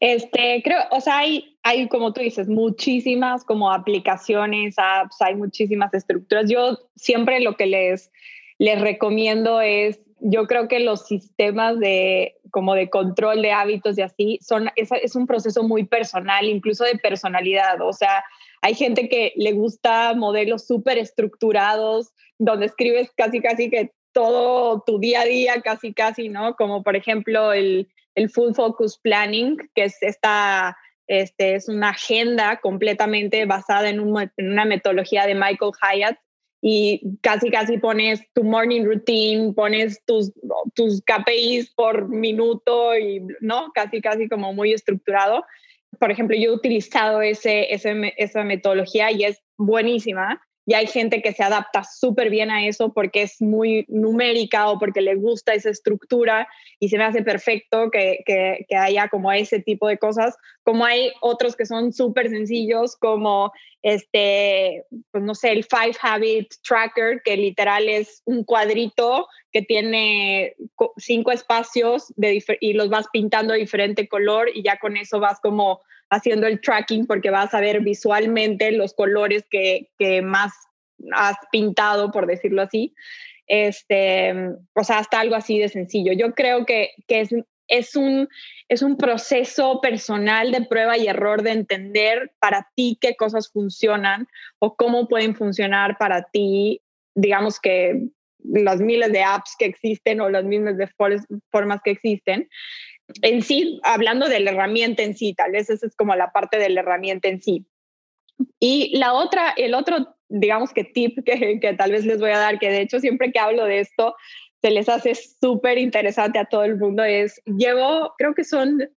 Este, creo, o sea, hay, hay, como tú dices, muchísimas como aplicaciones, apps, hay muchísimas estructuras. Yo siempre lo que les, les recomiendo es, yo creo que los sistemas de como de control de hábitos y así son, es, es un proceso muy personal, incluso de personalidad. O sea, hay gente que le gusta modelos súper estructurados, donde escribes casi, casi que todo tu día a día, casi, casi, ¿no? Como por ejemplo el el Full Focus Planning, que es esta, este, es una agenda completamente basada en, una metodología de Michael Hyatt y casi casi pones tu morning routine, pones tus, tus KPIs por minuto y no, casi casi como muy estructurado. Por ejemplo, yo he utilizado ese, ese esa metodología y es buenísima y hay gente que se adapta súper bien a eso porque es muy numérica o porque le gusta esa estructura y se me hace perfecto que, que, haya como ese tipo de cosas, como hay otros que son súper sencillos como este, pues no sé, el Five Habit Tracker, que literal es un cuadrito que tiene cinco espacios y los vas pintando de diferente color y ya con eso vas como haciendo el tracking porque vas a ver visualmente los colores que, que más has pintado, por decirlo así. Este, o sea, hasta algo así de sencillo. Yo creo que, que es, es, un, es un proceso personal de prueba y error de entender para ti qué cosas funcionan o cómo pueden funcionar para ti, digamos que las miles de apps que existen o las miles de formas que existen en sí, hablando de la herramienta en sí, tal vez esa es como la parte de la herramienta en sí. Y la otra, el otro, digamos que tip que, que tal vez les voy a dar, que de hecho siempre que hablo de esto, se les hace súper interesante a todo el mundo, es, llevo, creo que son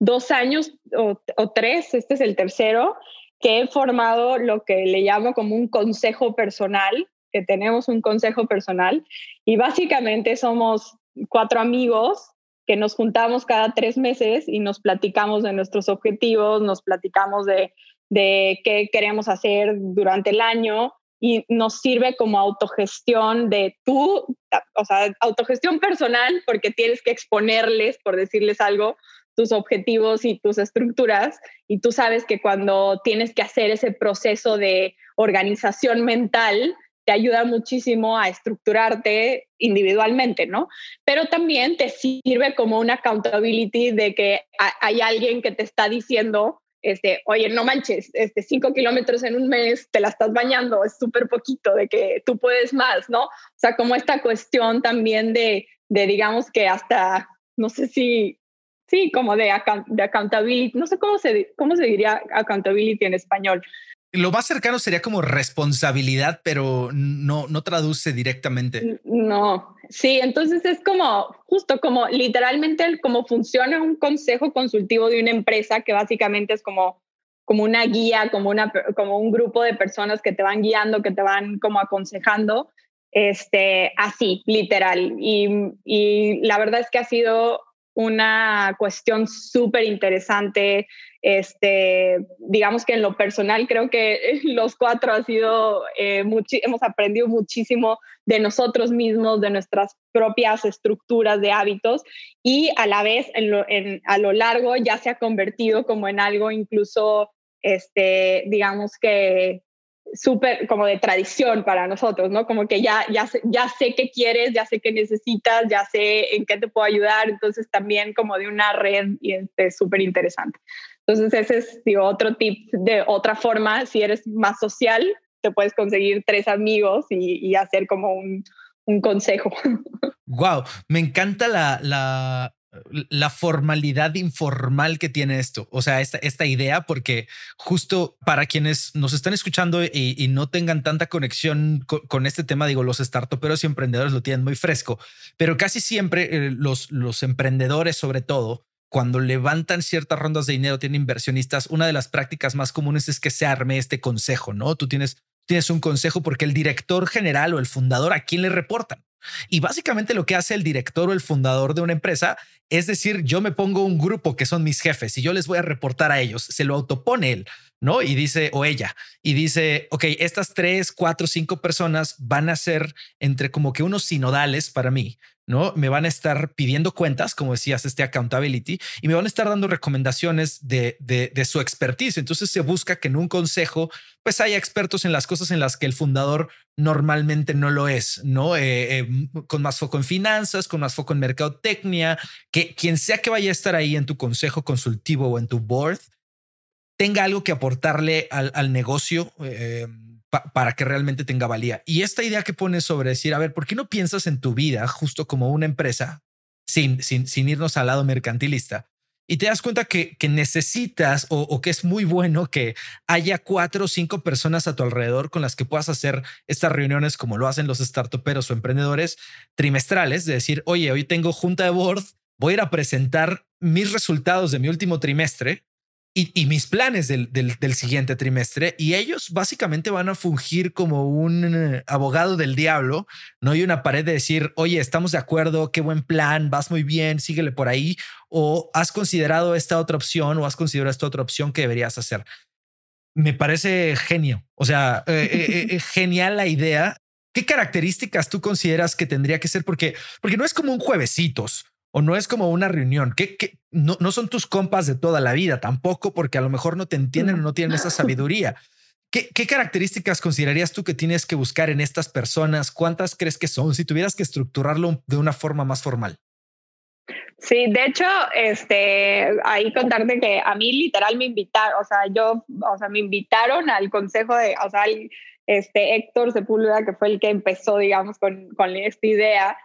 dos años o, o tres, este es el tercero, que he formado lo que le llamo como un consejo personal que tenemos un consejo personal y básicamente somos cuatro amigos que nos juntamos cada tres meses y nos platicamos de nuestros objetivos, nos platicamos de, de qué queremos hacer durante el año y nos sirve como autogestión de tú, o sea, autogestión personal, porque tienes que exponerles, por decirles algo, tus objetivos y tus estructuras, y tú sabes que cuando tienes que hacer ese proceso de organización mental, te ayuda muchísimo a estructurarte individualmente, ¿no? Pero también te sirve como una accountability de que hay alguien que te está diciendo, este, oye, no manches, este, cinco kilómetros en un mes te la estás bañando, es súper poquito, de que tú puedes más, ¿no? O sea, como esta cuestión también de, de digamos que hasta, no sé si, sí, como de, de accountability, no sé cómo se, cómo se diría accountability en español, lo más cercano sería como responsabilidad, pero no, no traduce directamente. No, sí, entonces es como justo como literalmente como funciona un consejo consultivo de una empresa que básicamente es como como una guía, como, una, como un grupo de personas que te van guiando, que te van como aconsejando, este, así, literal. Y, y la verdad es que ha sido una cuestión súper interesante. Este, digamos que en lo personal creo que los cuatro ha sido, eh, hemos aprendido muchísimo de nosotros mismos, de nuestras propias estructuras de hábitos y a la vez en a lo largo ya se ha convertido como en algo incluso, este, digamos que súper como de tradición para nosotros, ¿no? Como que ya, ya, ya sé qué quieres, ya sé qué necesitas, ya sé en qué te puedo ayudar, entonces también como de una red y es este, súper interesante. Entonces ese es otro tip de otra forma, si eres más social, te puedes conseguir tres amigos y, hacer como un, un consejo. Wow, me encanta la, la formalidad informal que tiene esto, o sea, esta, esta idea, porque justo para quienes nos están escuchando y, no tengan tanta conexión con, este tema, digo, los startuperos y emprendedores lo tienen muy fresco, pero casi siempre eh, los, los emprendedores, sobre todo, cuando levantan ciertas rondas de dinero, tienen inversionistas, una de las prácticas más comunes es que se arme este consejo, ¿no? Tú tienes, tienes un consejo porque el director general o el fundador, ¿a quién le reportan? Y básicamente lo que hace el director o el fundador de una empresa es decir, yo me pongo un grupo que son mis jefes y yo les voy a reportar a ellos, se lo autopone él, ¿no? Y dice, o ella, y dice, ok, estas tres, cuatro, cinco personas van a ser entre como que unos sinodales para mí, ¿no? Me van a estar pidiendo cuentas, como decías, este accountability, y me van a estar dando recomendaciones de, de, su expertise. Entonces se busca que en un consejo, pues haya expertos en las cosas en las que el fundador normalmente no lo es, ¿no? Eh, eh, con más foco en finanzas, con más foco en mercadotecnia, que quien sea que vaya a estar ahí en tu consejo consultivo o en tu board, tenga algo que aportarle al, negocio. Eh, para que realmente tenga valía. Y esta idea que pones sobre decir, a ver, ¿por qué no piensas en tu vida justo como una empresa sin, sin, sin irnos al lado mercantilista? Y te das cuenta que, que necesitas o, que es muy bueno que haya cuatro o cinco personas a tu alrededor con las que puedas hacer estas reuniones como lo hacen los startuperos o emprendedores trimestrales, de decir, oye, hoy tengo junta de board, voy a ir a presentar mis resultados de mi último trimestre y, mis planes del, del, siguiente trimestre. Y ellos básicamente van a fungir como un eh, abogado del diablo. No hay una pared de decir, oye, estamos de acuerdo, qué buen plan, vas muy bien, síguele por ahí. O has considerado esta otra opción o has considerado esta otra opción que deberías hacer. Me parece genio. O sea, eh, eh, genial la idea. ¿Qué características tú consideras que tendría que ser? Porque, porque no es como un juevesitos o no es como una reunión, que, no, no, son tus compas de toda la vida tampoco, porque a lo mejor no te entienden o no tienen esa sabiduría. ¿Qué, ¿Qué, características considerarías tú que tienes que buscar en estas personas? ¿Cuántas crees que son? Si tuvieras que estructurarlo de una forma más formal. Sí, de hecho, este, ahí contarte que a mí literal me invitaron, o sea, yo, o sea, me invitaron al consejo de, o sea, este Héctor Sepúlveda, que fue el que empezó, digamos, con, con esta idea,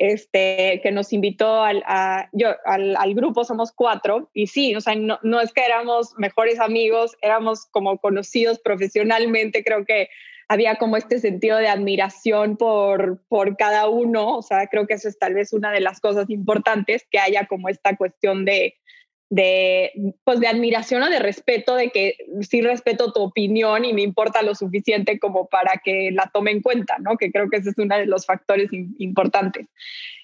este, que nos invitó al, yo, al, al, grupo, somos cuatro, y sí, o sea, no, no, es que éramos mejores amigos, éramos como conocidos profesionalmente, creo que había como este sentido de admiración por, por cada uno, o sea, creo que eso es tal vez una de las cosas importantes, que haya como esta cuestión de, de, pues de admiración o de respeto, de que sí respeto tu opinión y me importa lo suficiente como para que la tome en cuenta, ¿no? Que creo que ese es uno de los factores importantes.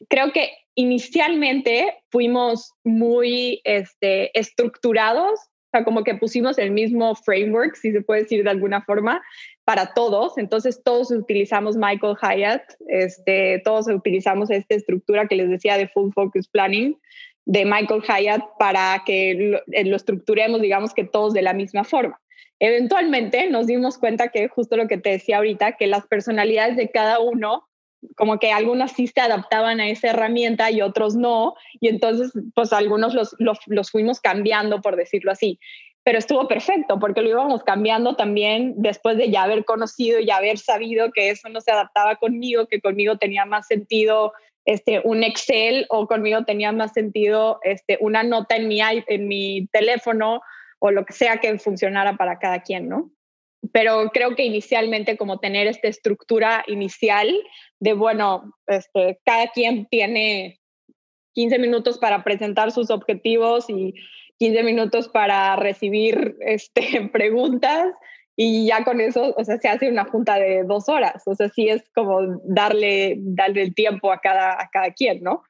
Creo que inicialmente fuimos muy este, estructurados, o sea, como que pusimos el mismo framework, si se puede decir de alguna forma, para todos. Entonces todos utilizamos Michael Hyatt, este, todos utilizamos esta estructura que les decía de Full Focus Planning de Michael Hyatt para que eh, lo, estructuremos, digamos que todos de la misma forma. Eventualmente nos dimos cuenta que justo lo que te decía ahorita, que las personalidades de cada uno, como que algunos sí se adaptaban a esa herramienta y otros no, y entonces pues algunos los, los, fuimos cambiando, por decirlo así pero estuvo perfecto porque lo íbamos cambiando también después de ya haber conocido y haber sabido que eso no se adaptaba conmigo, que conmigo tenía más sentido este, un Excel o conmigo tenía más sentido este, una nota en mi, en mi teléfono o lo que sea que funcionara para cada quien, ¿no? Pero creo que inicialmente como tener esta estructura inicial de, bueno, este, cada quien tiene 15 minutos para presentar sus objetivos y 15 minutos para recibir este, preguntas y ya con eso, o sea, se hace una junta de dos horas, o sea, sí es como darle, darle el tiempo a cada, a cada quien, ¿no?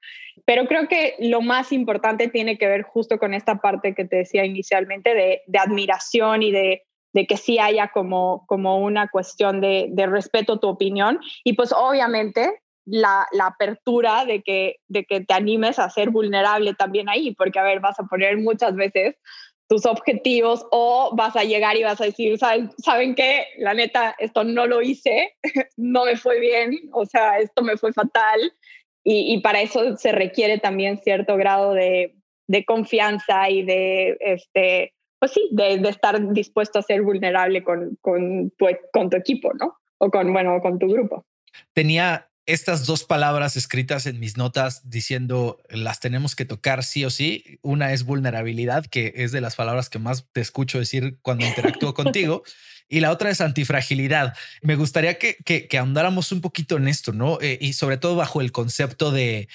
Pero creo que lo más importante tiene que ver justo con esta parte que te decía inicialmente de, admiración y de, de, que sí haya como, como una cuestión de, de respeto a tu opinión y pues obviamente la, la, apertura de que, de que te animes a ser vulnerable también ahí, porque a ver, vas a poner muchas veces tus objetivos o vas a llegar y vas a decir, ¿saben, ¿saben qué? La neta, esto no lo hice, no me fue bien, o sea, esto me fue fatal. Y, y para eso se requiere también cierto grado de, de confianza y de, este, pues sí, de, de, estar dispuesto a ser vulnerable con, con, tu, con tu equipo, ¿no? O con, bueno, con tu grupo. Tenía estas dos palabras escritas en mis notas diciendo las tenemos que tocar sí o sí. Una es vulnerabilidad, que es de las palabras que más te escucho decir cuando interactúo contigo. Y la otra es antifragilidad. Me gustaría que, que, ahondáramos un poquito en esto, ¿no? Eh, y sobre todo bajo el concepto de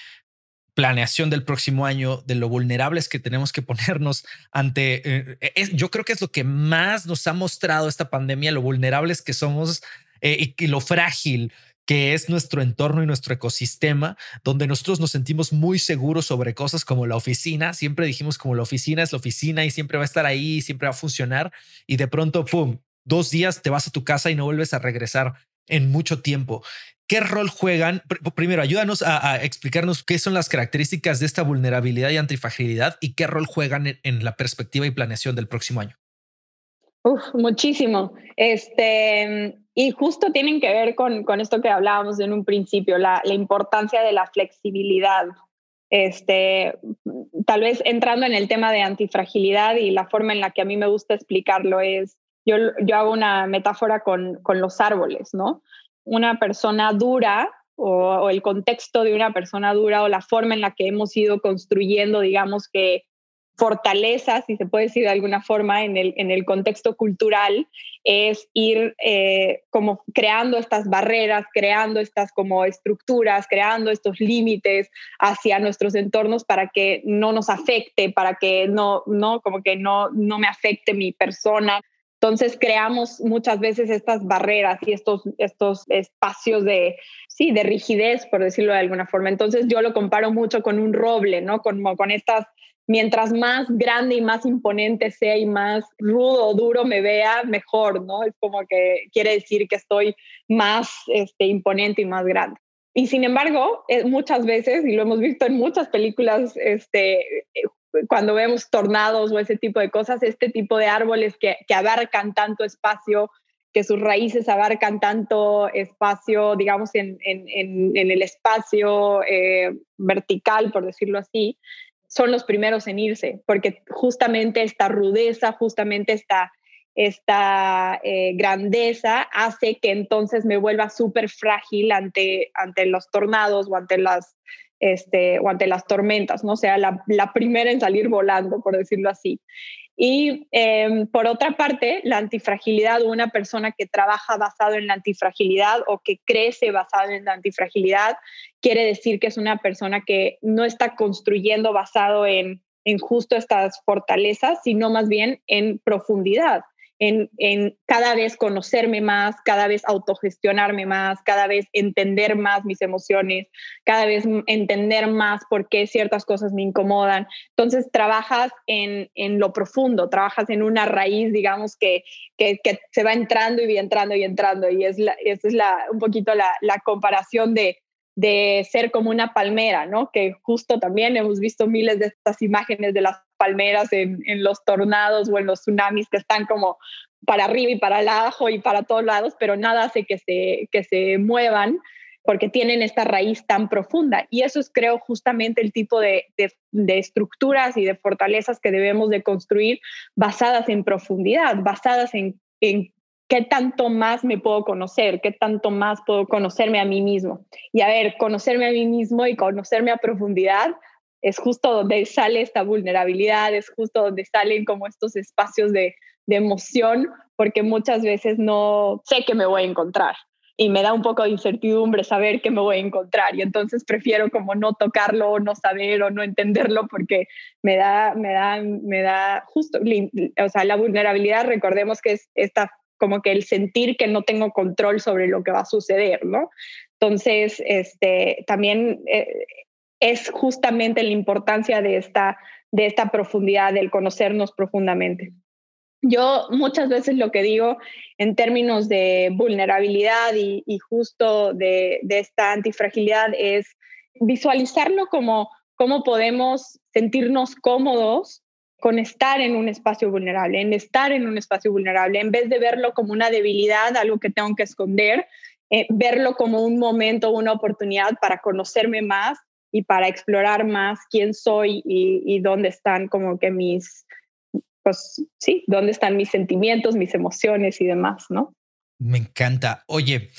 planeación del próximo año, de lo vulnerables que tenemos que ponernos ante... Eh, yo creo que es lo que más nos ha mostrado esta pandemia, lo vulnerables que somos eh, y lo frágil que es nuestro entorno y nuestro ecosistema, donde nosotros nos sentimos muy seguros sobre cosas como la oficina. Siempre dijimos como la oficina es la oficina y siempre va a estar ahí, siempre va a funcionar. Y de pronto, ¡pum!, dos días te vas a tu casa y no vuelves a regresar en mucho tiempo. ¿Qué rol juegan? Primero, ayúdanos a, explicarnos qué son las características de esta vulnerabilidad y antifragilidad y qué rol juegan en la perspectiva y planeación del próximo año. Muchísimo. Este, y justo tienen que ver con, con esto que hablábamos en un principio, la, la, importancia de la flexibilidad. Este, tal vez entrando en el tema de antifragilidad y la forma en la que a mí me gusta explicarlo es, yo, yo hago una metáfora con, con los árboles, ¿no? Una persona dura o, o el contexto de una persona dura o la forma en la que hemos ido construyendo, digamos que fortaleza, si se puede decir de alguna forma, en el, en el contexto cultural, es ir eh, como creando estas barreras, creando estas como estructuras, creando estos límites hacia nuestros entornos para que no nos afecte, para que no, no, como que no, no me afecte mi persona. Entonces creamos muchas veces estas barreras y estos, estos espacios de, sí, de rigidez, por decirlo de alguna forma. Entonces yo lo comparo mucho con un roble, ¿no? Como con estas mientras más grande y más imponente sea y más rudo o duro me vea, mejor, ¿no? Es como que quiere decir que estoy más este, imponente y más grande. Y sin embargo, eh, muchas veces, y lo hemos visto en muchas películas, este, eh, cuando vemos tornados o ese tipo de cosas, este tipo de árboles que, que abarcan tanto espacio, que sus raíces abarcan tanto espacio, digamos, en, en, en, el espacio eh, vertical, por decirlo así, son los primeros en irse, porque justamente esta rudeza, justamente esta, esta eh, grandeza hace que entonces me vuelva súper frágil ante, ante los tornados o ante las, este, o ante las tormentas, ¿no? O sea, la, la primera en salir volando, por decirlo así. Y em, por otra parte, la antifragilidad, una persona que trabaja basado en la antifragilidad o que crece basado en la antifragilidad, quiere decir que es una persona que no está construyendo basado en en justo estas fortalezas, sino más bien en profundidad en, cada vez conocerme más, cada vez autogestionarme más, cada vez entender más mis emociones, cada vez entender más por qué ciertas cosas me incomodan. Entonces trabajas en, lo profundo, trabajas en una raíz, digamos, que, que, se va entrando y entrando y entrando. Y es, la, es un poquito la, la comparación de, de ser como una palmera, ¿no? Que justo también hemos visto miles de estas imágenes de las palmeras en, los tornados o en los tsunamis que están como para arriba y para abajo y para todos lados, pero nada hace que se, que se muevan porque tienen esta raíz tan profunda. Y eso es, creo, justamente el tipo de, de, estructuras y de fortalezas que debemos de construir basadas en profundidad, basadas en, en qué tanto más me puedo conocer, qué tanto más puedo conocerme a mí mismo. Y a ver, conocerme a mí mismo y conocerme a profundidad es justo donde sale esta vulnerabilidad, es justo donde salen como estos espacios de, emoción, porque muchas veces no sé qué me voy a encontrar y me da un poco de incertidumbre saber qué me voy a encontrar. Y entonces prefiero como no tocarlo o no saber o no entenderlo porque me da me da me da justo o sea la vulnerabilidad recordemos que es esta como que el sentir que no tengo control sobre lo que va a suceder no entonces este también eh, es justamente la importancia de esta, de esta profundidad, del conocernos profundamente. Yo muchas veces lo que digo en términos de vulnerabilidad y, justo de, esta antifragilidad es visualizarlo como cómo podemos sentirnos cómodos con estar en un espacio vulnerable, en estar en un espacio vulnerable, en vez de verlo como una debilidad, algo que tengo que esconder, eh, verlo como un momento, una oportunidad para conocerme más y para explorar más quién soy y, dónde están como que mis, pues sí, dónde están mis sentimientos, mis emociones y demás, ¿no? Me encanta. Oye,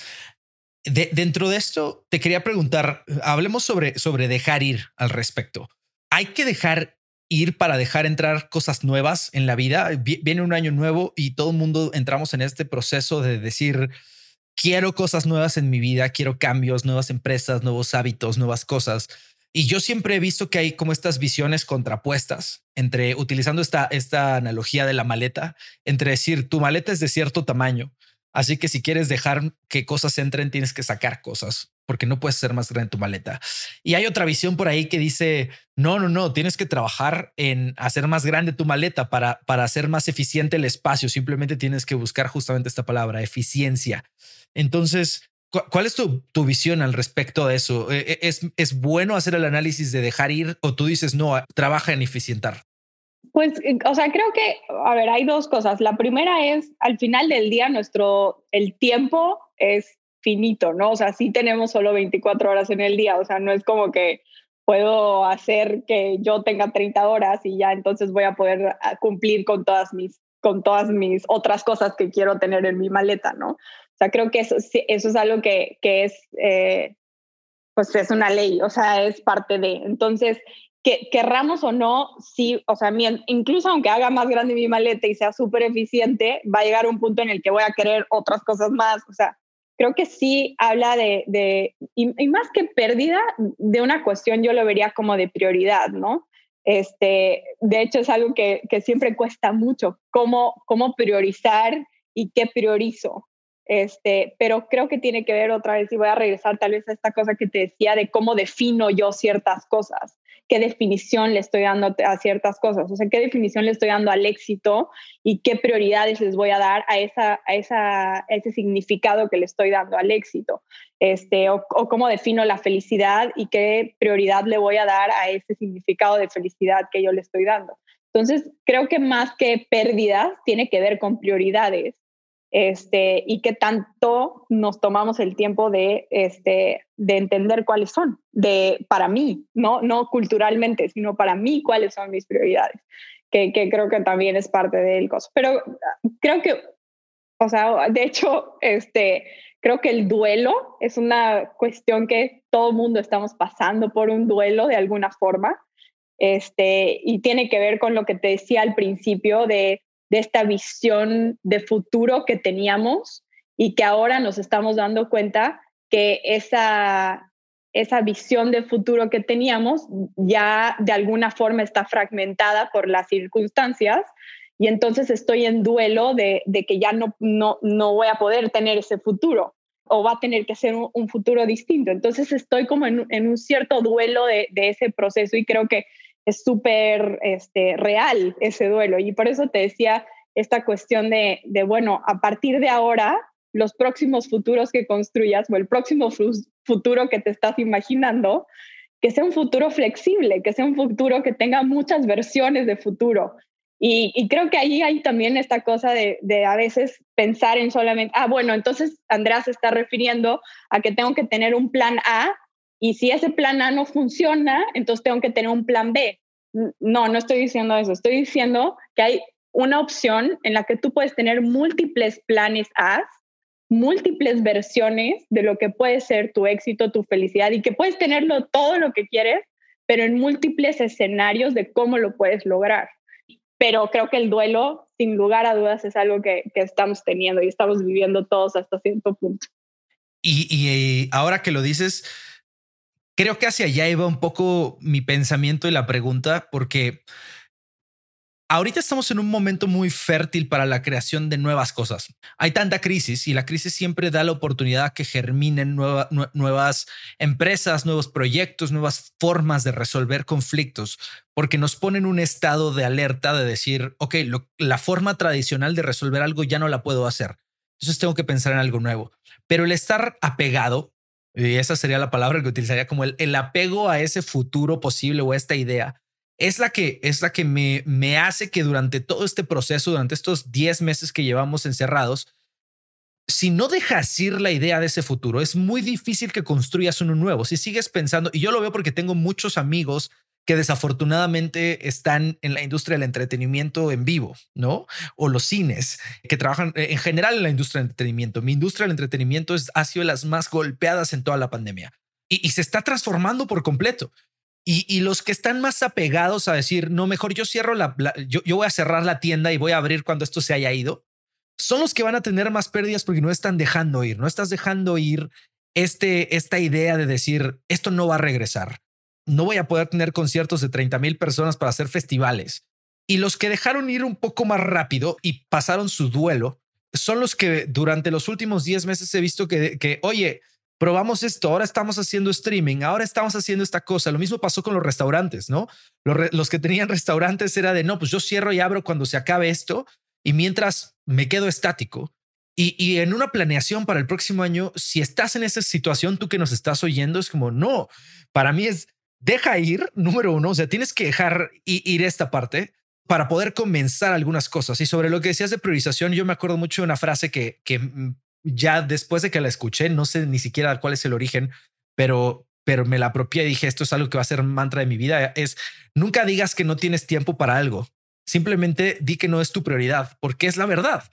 dentro de esto te quería preguntar, hablemos sobre, sobre dejar ir al respecto. ¿Hay que dejar ir para dejar entrar cosas nuevas en la vida? Viene un año nuevo y todo el mundo entramos en este proceso de decir, quiero cosas nuevas en mi vida, quiero cambios, nuevas empresas, nuevos hábitos, nuevas cosas. Y yo siempre he visto que hay como estas visiones contrapuestas entre utilizando esta, esta analogía de la maleta, entre decir tu maleta es de cierto tamaño, así que si quieres dejar que cosas entren, tienes que sacar cosas porque no puedes ser más grande tu maleta. Y hay otra visión por ahí que dice, no, no, no, tienes que trabajar en hacer más grande tu maleta para, para hacer más eficiente el espacio. Simplemente tienes que buscar justamente esta palabra, eficiencia. Entonces, ¿cuál es tu, tu visión al respecto de eso? ¿E, e, ¿Es, ¿Es bueno hacer el análisis de dejar ir o tú dices, no, trabaja en eficientar? Pues, eh, o sea, creo que, a ver, hay dos cosas. La primera es, al final del día, nuestro, el tiempo es finito, ¿no? O sea, sí tenemos solo 24 horas en el día, o sea, no es como que puedo hacer que yo tenga 30 horas y ya entonces voy a poder ah, cumplir con todas mis con todas mis otras cosas que quiero tener en mi maleta, ¿no? O sea, creo que eso, eso es algo que, que es, eh, pues es una ley, o sea, es parte de. Entonces, que querramos o no, sí, o sea, incluso aunque haga más grande mi maleta y sea súper eficiente, va a llegar un punto en el que voy a querer otras cosas más, o sea, creo que sí habla de, de y, más que pérdida, de una cuestión yo lo vería como de prioridad, ¿no? Este, de hecho, es algo que, que siempre cuesta mucho, cómo, cómo priorizar y qué priorizo. Este, pero creo que tiene que ver otra vez, y voy a regresar tal vez a esta cosa que te decía de cómo defino yo ciertas cosas qué definición le estoy dando a ciertas cosas, o sea, qué definición le estoy dando al éxito y qué prioridades les voy a dar a, esa, a, esa, ese significado que le estoy dando al éxito, este, o, o, cómo defino la felicidad y qué prioridad le voy a dar a ese significado de felicidad que yo le estoy dando. Entonces, creo que más que pérdidas, tiene que ver con prioridades este, y qué tanto nos tomamos el tiempo de, este, de entender cuáles son, de, para mí, ¿no? no culturalmente, sino para mí cuáles son mis prioridades, que, que creo que también es parte del costo. Pero creo que, o sea, de hecho, este, creo que el duelo es una cuestión que todo mundo estamos pasando por un duelo de alguna forma. Este, y tiene que ver con lo que te decía al principio de de esta visión de futuro que teníamos y que ahora nos estamos dando cuenta que esa, esa visión de futuro que teníamos ya de alguna forma está fragmentada por las circunstancias y entonces estoy en duelo de, que ya no, no, no voy a poder tener ese futuro o va a tener que ser un, futuro distinto. Entonces estoy como en, un cierto duelo de, ese proceso y creo que es súper este, real ese duelo. Y por eso te decía esta cuestión de, de, bueno, a partir de ahora, los próximos futuros que construyas o el próximo futuro que te estás imaginando, que sea un futuro flexible, que sea un futuro que tenga muchas versiones de futuro. Y, creo que ahí hay también esta cosa de, de, a veces pensar en solamente, ah, bueno, entonces Andrea se está refiriendo a que tengo que tener un plan A y si ese plan A no funciona, entonces tengo que tener un plan B. No, no estoy diciendo eso, estoy diciendo que hay una opción en la que tú puedes tener múltiples planes A múltiples versiones de lo que puede ser tu éxito, tu felicidad y que puedes tenerlo todo lo que quieres, pero en múltiples escenarios de cómo lo puedes lograr. Pero creo que el duelo, sin lugar a dudas, es algo que, estamos teniendo y estamos viviendo todos hasta cierto punto. Y, y ahora que lo dices, creo que hacia allá iba un poco mi pensamiento y la pregunta, porque Ahorita estamos en un momento muy fértil para la creación de nuevas cosas. Hay tanta crisis y la crisis siempre da la oportunidad a que germinen nuevas empresas, nuevos proyectos, nuevas formas de resolver conflictos, porque nos ponen un estado de alerta de decir, ok, la forma tradicional de resolver algo ya no la puedo hacer. Entonces tengo que pensar en algo nuevo. Pero el estar apegado, y esa sería la palabra que utilizaría como el, el apego a ese futuro posible o a esta idea, es la que, es la que me, me hace que durante todo este proceso, durante estos 10 meses que llevamos encerrados, si no dejas ir la idea de ese futuro, es muy difícil que construyas uno nuevo. Si sigues pensando, y yo lo veo porque tengo muchos amigos que desafortunadamente están en la industria del entretenimiento en vivo, ¿no? O los cines, que trabajan en general en la industria del entretenimiento. Mi industria del entretenimiento es, ha sido las más golpeadas en toda la pandemia y, se está transformando por completo. Y, los que están más apegados a decir, no, mejor yo cierro la, yo, yo, voy a cerrar la tienda y voy a abrir cuando esto se haya ido, son los que van a tener más pérdidas porque no están dejando ir, no estás dejando ir este, esta idea de decir, esto no va a regresar. No voy a poder tener conciertos de 30 mil personas para hacer festivales. Y los que dejaron ir un poco más rápido y pasaron su duelo son los que durante los últimos 10 meses he visto que, que oye, probamos esto, ahora estamos haciendo streaming, ahora estamos haciendo esta cosa. Lo mismo pasó con los restaurantes, ¿no? Los, que tenían restaurantes era de, no, pues yo cierro y abro cuando se acabe esto y mientras me quedo estático. Y, y, en una planeación para el próximo año, si estás en esa situación, tú que nos estás oyendo, es como, no, para mí es, deja ir, número uno, o sea, tienes que dejar ir esta parte para poder comenzar algunas cosas. Y sobre lo que decías de priorización, yo me acuerdo mucho de una frase que, que ya después de que la escuché, no sé ni siquiera cuál es el origen, pero, pero me la apropié y dije, esto es algo que va a ser mantra de mi vida, es nunca digas que no tienes tiempo para algo, simplemente di que no es tu prioridad, porque es la verdad.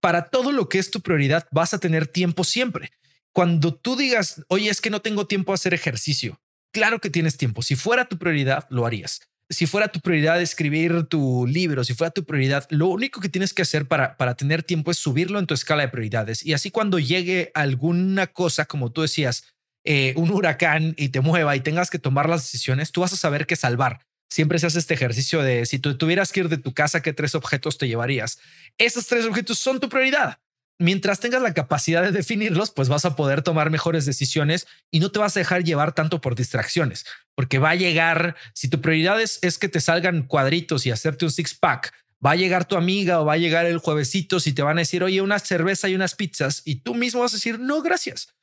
Para todo lo que es tu prioridad, vas a tener tiempo siempre. Cuando tú digas, oye, es que no tengo tiempo a hacer ejercicio, claro que tienes tiempo. Si fuera tu prioridad, lo harías si fuera tu prioridad escribir tu libro, si fuera tu prioridad, lo único que tienes que hacer para, para tener tiempo es subirlo en tu escala de prioridades. Y así cuando llegue alguna cosa, como tú decías, eh, un huracán y te mueva y tengas que tomar las decisiones, tú vas a saber qué salvar. Siempre se hace este ejercicio de si tú tuvieras que ir de tu casa, ¿qué tres objetos te llevarías? Esos tres objetos son tu prioridad mientras tengas la capacidad de definirlos, pues vas a poder tomar mejores decisiones y no te vas a dejar llevar tanto por distracciones, porque va a llegar, si tu prioridad es, que te salgan cuadritos y hacerte un six pack, va a llegar tu amiga o va a llegar el juevesito si te van a decir, oye, una cerveza y unas pizzas, y tú mismo vas a decir, no, gracias.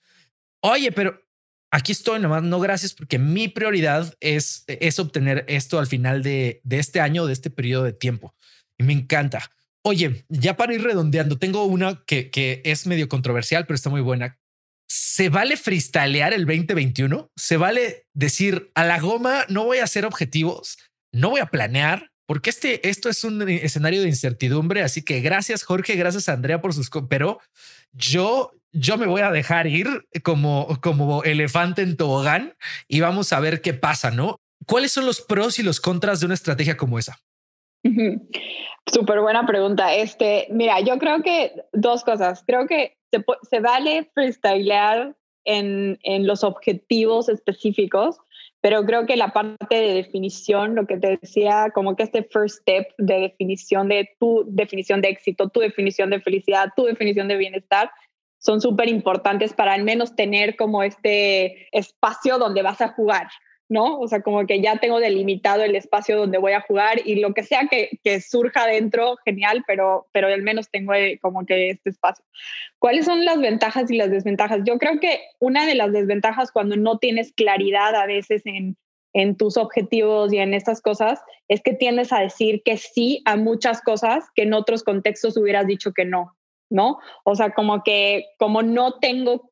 Oye, pero aquí estoy nomás, no gracias, porque mi prioridad es, es obtener esto al final de, de este año, de este periodo de tiempo. Y me encanta. Oye, ya para ir redondeando, tengo una que, que es medio controversial, pero está muy buena. ¿Se vale freestylear el 2021? ¿Se vale decir a la goma no voy a hacer objetivos, no voy a planear? Porque este, esto es un escenario de incertidumbre. Así que gracias, Jorge, gracias, Andrea, por sus. Pero yo, yo me voy a dejar ir como, como elefante en tobogán y vamos a ver qué pasa, ¿no? ¿Cuáles son los pros y los contras de una estrategia como esa? Súper buena pregunta. Este, mira, yo creo que dos cosas. Creo que se, se vale freestylear en, en los objetivos específicos, pero creo que la parte de definición, lo que te decía, como que este first step de definición de tu definición de éxito, tu definición de felicidad, tu definición de bienestar, son súper importantes para al menos tener como este espacio donde vas a jugar, ¿no? O sea, como que ya tengo delimitado el espacio donde voy a jugar y lo que sea que, que surja dentro, genial, pero, pero al menos tengo eh, como que este espacio. ¿Cuáles son las ventajas y las desventajas? Yo creo que una de las desventajas cuando no tienes claridad a veces en, en tus objetivos y en estas cosas es que tiendes a decir que sí a muchas cosas que en otros contextos hubieras dicho que no. ¿no? O sea, como que como no tengo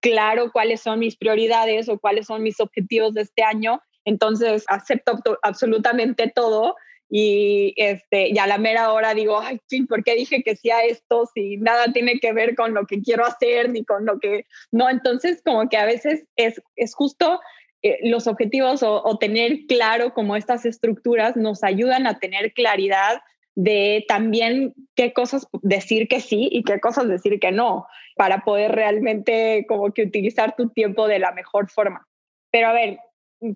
claro cuáles son mis prioridades o cuáles son mis objetivos de este año, entonces acepto absolutamente todo y este ya a la mera hora digo, ay, ¿por qué dije que sí a esto si nada tiene que ver con lo que quiero hacer ni con lo que no? Entonces, como que a veces es, es justo eh, los objetivos o, o, tener claro como estas estructuras nos ayudan a tener claridad de también qué cosas decir que sí y qué cosas decir que no, para poder realmente como que utilizar tu tiempo de la mejor forma. Pero a ver,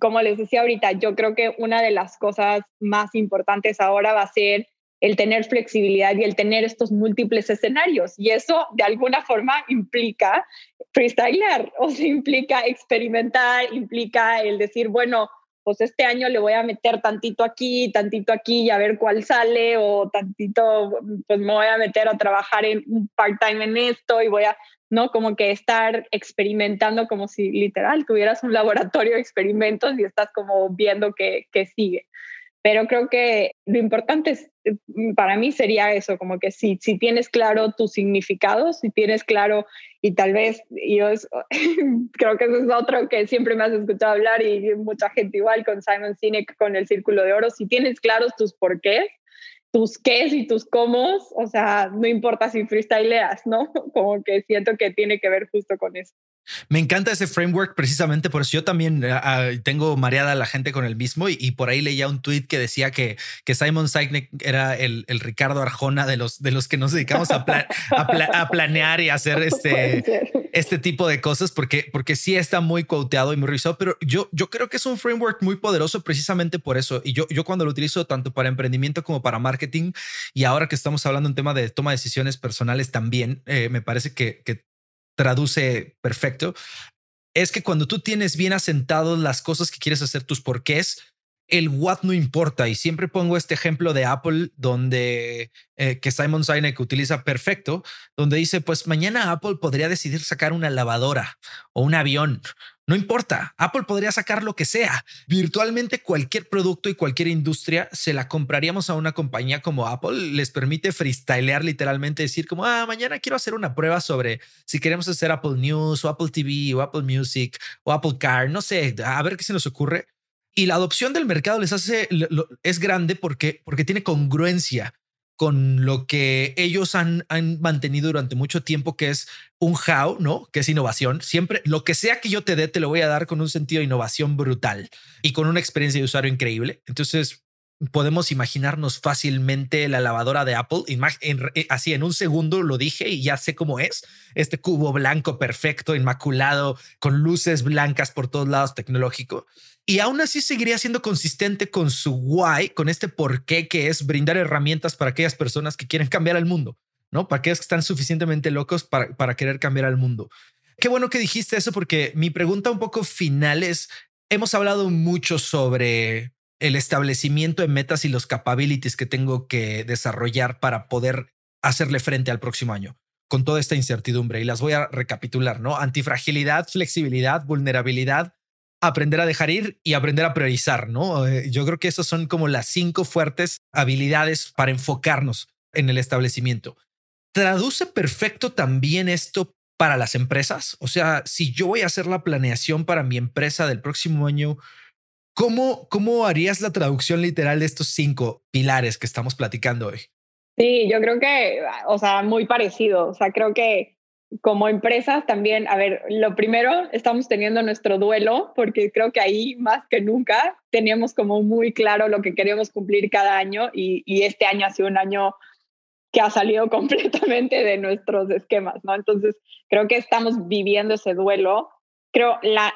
como les decía ahorita, yo creo que una de las cosas más importantes ahora va a ser el tener flexibilidad y el tener estos múltiples escenarios. Y eso de alguna forma implica freestyler, o sea, implica experimentar, implica el decir, bueno, pues este año le voy a meter tantito aquí, tantito aquí y a ver cuál sale, o tantito, pues me voy a meter a trabajar en un part-time en esto y voy a, ¿no? Como que estar experimentando como si literal tuvieras un laboratorio de experimentos y estás como viendo qué sigue. Pero creo que lo importante es, mm, para mí sería eso, como que si, si tienes claro tus significados, si tienes claro, y tal vez, yo creo que eso es otro que siempre me has escuchado hablar y mucha gente igual con Simon Sinek, con el Círculo de Oro, si tienes claros tus porqués, tus qué y tus cómo, o sea, no importa si freestyleas, ¿no? Como que siento que tiene que ver justo con eso. Me encanta ese framework precisamente por eso yo también eh, ah, tengo mareada a la gente con el mismo y, por ahí leía un tweet que decía que, que Simon Sinek era el, el, Ricardo Arjona de los, de los que nos dedicamos a, a, planear y hacer este, este tipo de cosas porque, porque sí está muy quoteado y muy revisado, pero yo, yo creo que es un framework muy poderoso precisamente por eso. Y yo, yo cuando lo utilizo tanto para emprendimiento como para marketing y ahora que estamos hablando en tema de toma de decisiones personales también, eh, me parece que, que traduce perfecto, es que cuando tú tienes bien asentados las cosas que quieres hacer, tus porqués, el what no importa. Y siempre pongo este ejemplo de Apple, donde eh, que Simon Sinek utiliza perfecto, donde dice: Pues mañana Apple podría decidir sacar una lavadora o un avión no importa, Apple podría sacar lo que sea. Virtualmente cualquier producto y cualquier industria se la compraríamos a una compañía como Apple. Les permite freestylear literalmente, decir como, ah, mañana quiero hacer una prueba sobre si queremos hacer Apple News o Apple TV o Apple Music o Apple Car, no sé, a ver qué se nos ocurre. Y la adopción del mercado les hace, es grande porque, porque tiene congruencia con lo que ellos han, han, mantenido durante mucho tiempo, que es un how, ¿no? Que es innovación. Siempre, lo que sea que yo te dé, te lo voy a dar con un sentido de innovación brutal y con una experiencia de usuario increíble. Entonces, podemos imaginarnos fácilmente la lavadora de Apple. Eh, así en un segundo lo dije y ya sé cómo es. Este cubo blanco perfecto, inmaculado, con luces blancas por todos lados, tecnológico. Y aún así seguiría siendo consistente con su why, con este por qué que es brindar herramientas para aquellas personas que quieren cambiar el mundo, ¿no? Para aquellos que están suficientemente locos para, para querer cambiar el mundo. Qué bueno que dijiste eso porque mi pregunta un poco final es, hemos hablado mucho sobre el establecimiento de metas y los capabilities que tengo que desarrollar para poder hacerle frente al próximo año con toda esta incertidumbre y las voy a recapitular, ¿no? Antifragilidad, flexibilidad, vulnerabilidad, aprender a dejar ir y aprender a priorizar, ¿no? Eh, yo creo que esas son como las cinco fuertes habilidades para enfocarnos en el establecimiento. ¿Traduce perfecto también esto para las empresas? O sea, si yo voy a hacer la planeación para mi empresa del próximo año, ¿cómo, cómo harías la traducción literal de estos cinco pilares que estamos platicando hoy? Sí, yo creo que, o sea, muy parecido. O sea, creo que como empresas también, a ver, lo primero, estamos teniendo nuestro duelo, porque creo que ahí más que nunca teníamos como muy claro lo que queríamos cumplir cada año y, y este año ha sido un año que ha salido completamente de nuestros esquemas, ¿no? Entonces, creo que estamos viviendo ese duelo. Creo la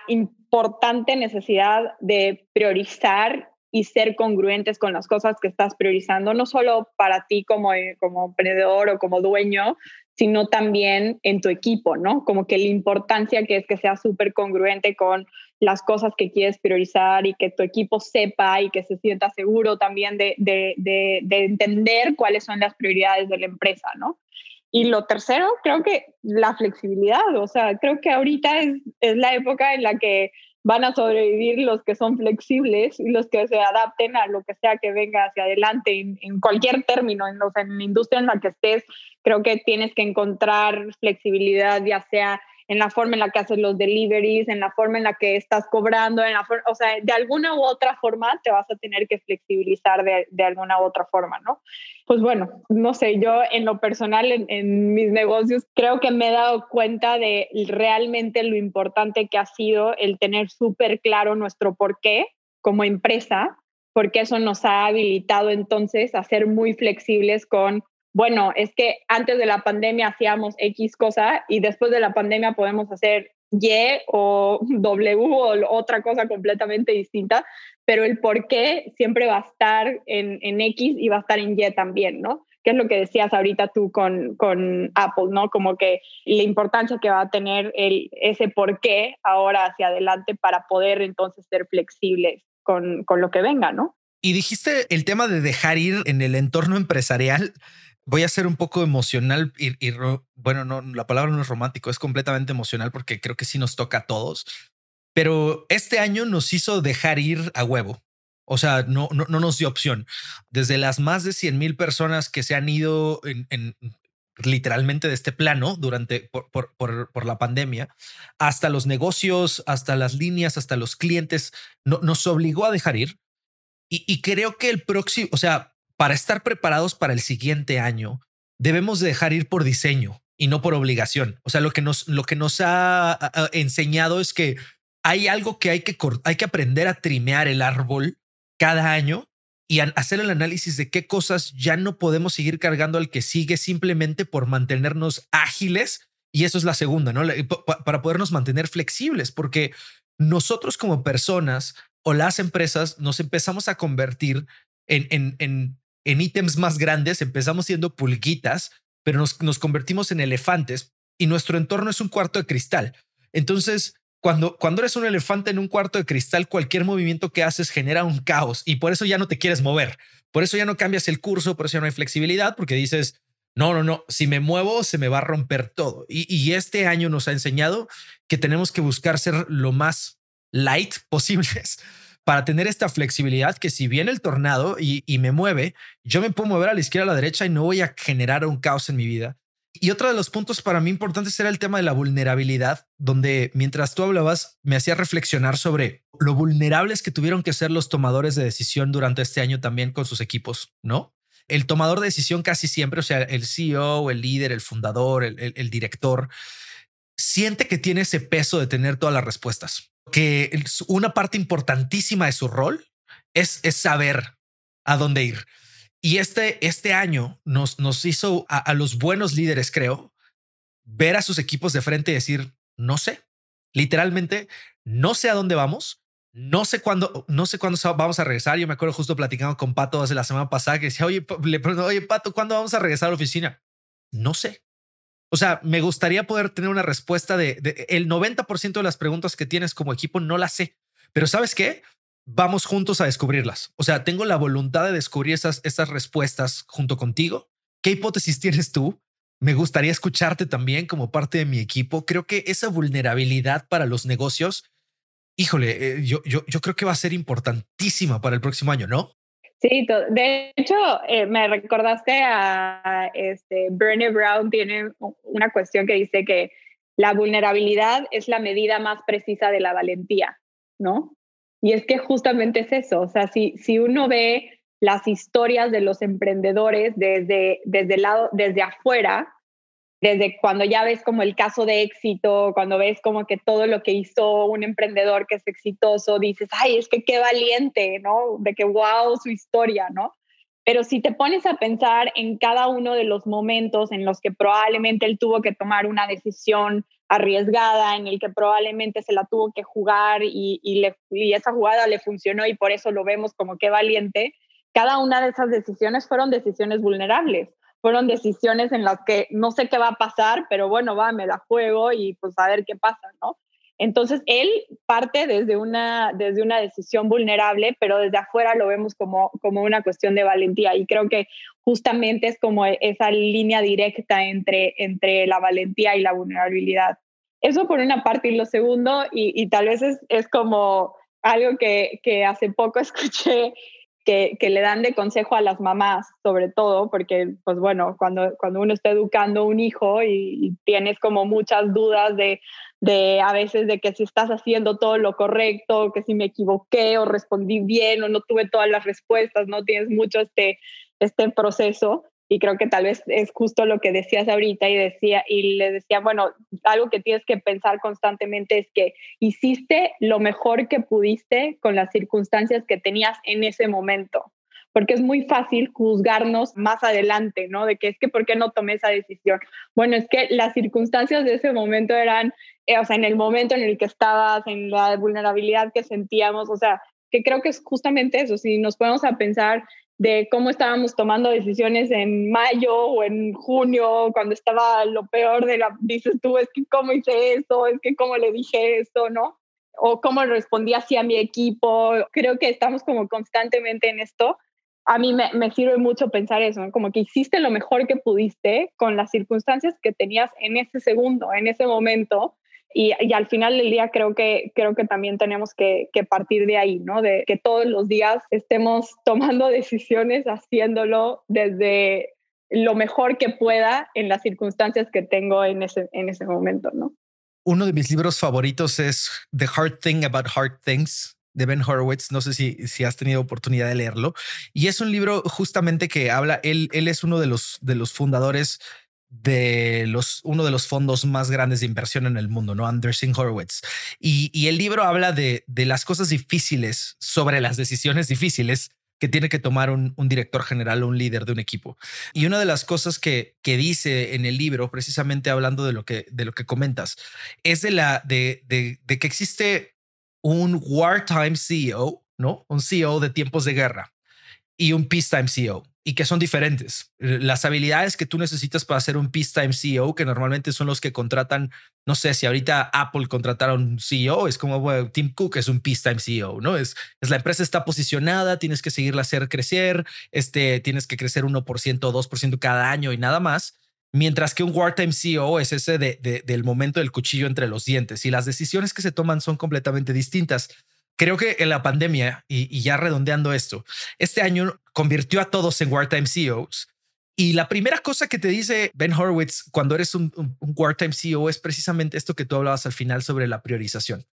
importante necesidad de priorizar y ser congruentes con las cosas que estás priorizando, no solo para ti como, como emprendedor o como dueño, sino también en tu equipo, ¿no? Como que la importancia que es que sea súper congruente con las cosas que quieres priorizar y que tu equipo sepa y que se sienta seguro también de, de, de, de entender cuáles son las prioridades de la empresa, ¿no? Y lo tercero, creo que la flexibilidad, o sea, creo que ahorita es, es la época en la que van a sobrevivir los que son flexibles y los que se adapten a lo que sea que venga hacia adelante en, cualquier término, en, en la industria en la que estés, creo que tienes que encontrar flexibilidad, ya sea en la forma en la que haces los deliveries, en la forma en la que estás cobrando, en la o sea, de alguna u otra forma te vas a tener que flexibilizar de, de alguna u otra forma, ¿no? Pues bueno, no sé, yo en lo personal, en, en mis negocios, creo que me he dado cuenta de realmente lo importante que ha sido el tener súper claro nuestro porqué como empresa, porque eso nos ha habilitado entonces a ser muy flexibles con bueno, es que antes de la pandemia hacíamos X cosa y después de la pandemia podemos hacer Y o W o otra cosa completamente distinta, pero el por qué siempre va a estar en, en X y va a estar en Y también, ¿no? Que es lo que decías ahorita tú con, con Apple, ¿no? Como que la importancia que va a tener el, ese por qué ahora hacia adelante para poder entonces ser flexibles con, con lo que venga, ¿no? Y dijiste el tema de dejar ir en el entorno empresarial voy a ser un poco emocional y, bueno, no, la palabra no es romántico, es completamente emocional porque creo que sí nos toca a todos. Pero este año nos hizo dejar ir a huevo. O sea, no, no, no nos dio opción. Desde las más de 100 mil personas que se han ido en, literalmente de este plano durante por, por, por, la pandemia, hasta los negocios, hasta las líneas, hasta los clientes, no, nos obligó a dejar ir. Y, y creo que el próximo, o sea, para estar preparados para el siguiente año, debemos dejar ir por diseño y no por obligación. O sea, lo que nos, lo que nos ha, enseñado es que hay algo que hay que, hay que aprender a trimear el árbol cada año y hacer el análisis de qué cosas ya no podemos seguir cargando al que sigue simplemente por mantenernos ágiles. Y eso es la segunda, ¿no? Para podernos mantener flexibles, porque nosotros como personas o las empresas nos empezamos a convertir en, en, en en ítems más grandes empezamos siendo pulguitas, pero nos, nos convertimos en elefantes y nuestro entorno es un cuarto de cristal. Entonces, cuando, cuando eres un elefante en un cuarto de cristal, cualquier movimiento que haces genera un caos y por eso ya no te quieres mover. Por eso ya no cambias el curso, por eso ya no hay flexibilidad, porque dices, no, no, no, si me muevo se me va a romper todo. Y, y este año nos ha enseñado que tenemos que buscar ser lo más light posibles para tener esta flexibilidad que si viene el tornado y, me mueve, yo me puedo mover a la izquierda, a la derecha y no voy a generar un caos en mi vida. Y otro de los puntos para mí importantes era el tema de la vulnerabilidad, donde mientras tú hablabas me hacía reflexionar sobre lo vulnerables que tuvieron que ser los tomadores de decisión durante este año también con sus equipos, ¿no? El tomador de decisión casi siempre, o sea, el CEO, el líder, el fundador, el director, siente que tiene ese peso de tener todas las respuestas que una parte importantísima de su rol es, es saber a dónde ir. Y este, este año nos, nos hizo a, los buenos líderes, creo, ver a sus equipos de frente y decir, no sé, literalmente, no sé a dónde vamos, no sé cuándo, no sé cuándo vamos a regresar. Yo me acuerdo justo platicando con Pato hace la semana pasada que decía, oye, le pregunto, oye, Pato, ¿cuándo vamos a regresar a la oficina? No sé. O sea, me gustaría poder tener una respuesta de, el 90% de las preguntas que tienes como equipo no las sé, pero ¿sabes qué? Vamos juntos a descubrirlas. O sea, tengo la voluntad de descubrir esas, esas respuestas junto contigo. ¿Qué hipótesis tienes tú? Me gustaría escucharte también como parte de mi equipo. Creo que esa vulnerabilidad para los negocios, híjole, eh, yo, yo, yo creo que va a ser importantísima para el próximo año, ¿no? Sí, de hecho, eh, me recordaste a este, Bernie Brown, tiene una cuestión que dice que la vulnerabilidad es la medida más precisa de la valentía, ¿no? Y es que justamente es eso, o sea, si, si uno ve las historias de los emprendedores desde, desde, el lado, desde afuera, desde cuando ya ves como el caso de éxito, cuando ves como que todo lo que hizo un emprendedor que es exitoso, dices, ay, es que qué valiente, ¿no? De que wow, su historia, ¿no? Pero si te pones a pensar en cada uno de los momentos en los que probablemente él tuvo que tomar una decisión arriesgada, en el que probablemente se la tuvo que jugar y, y esa jugada le funcionó y por eso lo vemos como que valiente, cada una de esas decisiones fueron decisiones vulnerables fueron decisiones en las que no sé qué va a pasar, pero bueno, va, me la juego y pues a ver qué pasa, ¿no? Entonces, él parte desde una, desde una decisión vulnerable, pero desde afuera lo vemos como, como una cuestión de valentía. Y creo que justamente es como esa línea directa entre, entre la valentía y la vulnerabilidad. Eso por una parte. Y lo segundo, y, y tal vez es, es como algo que, que hace poco escuché que, le dan de consejo a las mamás, sobre todo, porque, pues bueno, cuando, cuando uno está educando un hijo y, y, tienes como muchas dudas de, de a veces de que si estás haciendo todo lo correcto, que si me equivoqué o respondí bien o no tuve todas las respuestas, no tienes mucho este, este proceso. Y creo que tal vez es justo lo que decías ahorita y decía y le decía, bueno, algo que tienes que pensar constantemente es que hiciste lo mejor que pudiste con las circunstancias que tenías en ese momento porque es muy fácil juzgarnos más adelante, ¿no? De que es que, ¿por qué no tomé esa decisión? Bueno, es que las circunstancias de ese momento eran, eh, o sea, en el momento en el que estabas, en la vulnerabilidad que sentíamos, o sea, que creo que es justamente eso, si nos ponemos a pensar de cómo estábamos tomando decisiones en mayo o en junio, cuando estaba lo peor de la, dices tú, es que cómo hice eso, es que cómo le dije eso, ¿no? O cómo respondí así a mi equipo. Creo que estamos como constantemente en esto a mí me, me, sirve mucho pensar eso, ¿no? como que hiciste lo mejor que pudiste con las circunstancias que tenías en ese segundo, en ese momento. Y, al final del día creo que, creo que también tenemos que, que, partir de ahí, ¿no? De que todos los días estemos tomando decisiones, haciéndolo desde lo mejor que pueda en las circunstancias que tengo en ese, en ese momento, ¿no? Uno de mis libros favoritos es The Hard Thing About Hard Things de Ben Horowitz. No sé si, si has tenido oportunidad de leerlo. Y es un libro justamente que habla, él, él es uno de los, de los fundadores de los, uno de los fondos más grandes de inversión en el mundo, ¿no? Anderson Horowitz. Y, y el libro habla de, de las cosas difíciles sobre las decisiones difíciles que tiene que tomar un, un, director general o un líder de un equipo. Y una de las cosas que, que dice en el libro, precisamente hablando de lo que, de lo que comentas, es de, la, de, de, que existe un wartime CEO, ¿no? Un CEO de tiempos de guerra y un peacetime CEO y que son diferentes. Las habilidades que tú necesitas para ser un peacetime CEO, que normalmente son los que contratan, no sé si ahorita Apple contratara un CEO, es como Tim Cook es un peacetime CEO, ¿no? Es, es la empresa está posicionada, tienes que seguirla hacer crecer, este, tienes que crecer 1% o 2% cada año y nada más. Mientras que un wartime CEO es ese de, del momento del cuchillo entre los dientes y las decisiones que se toman son completamente distintas. Creo que en la pandemia, y, ya redondeando esto, este año convirtió a todos en wartime CEOs. Y la primera cosa que te dice Ben Horowitz cuando eres un, un, un wartime CEO es precisamente esto que tú hablabas al final sobre la priorización.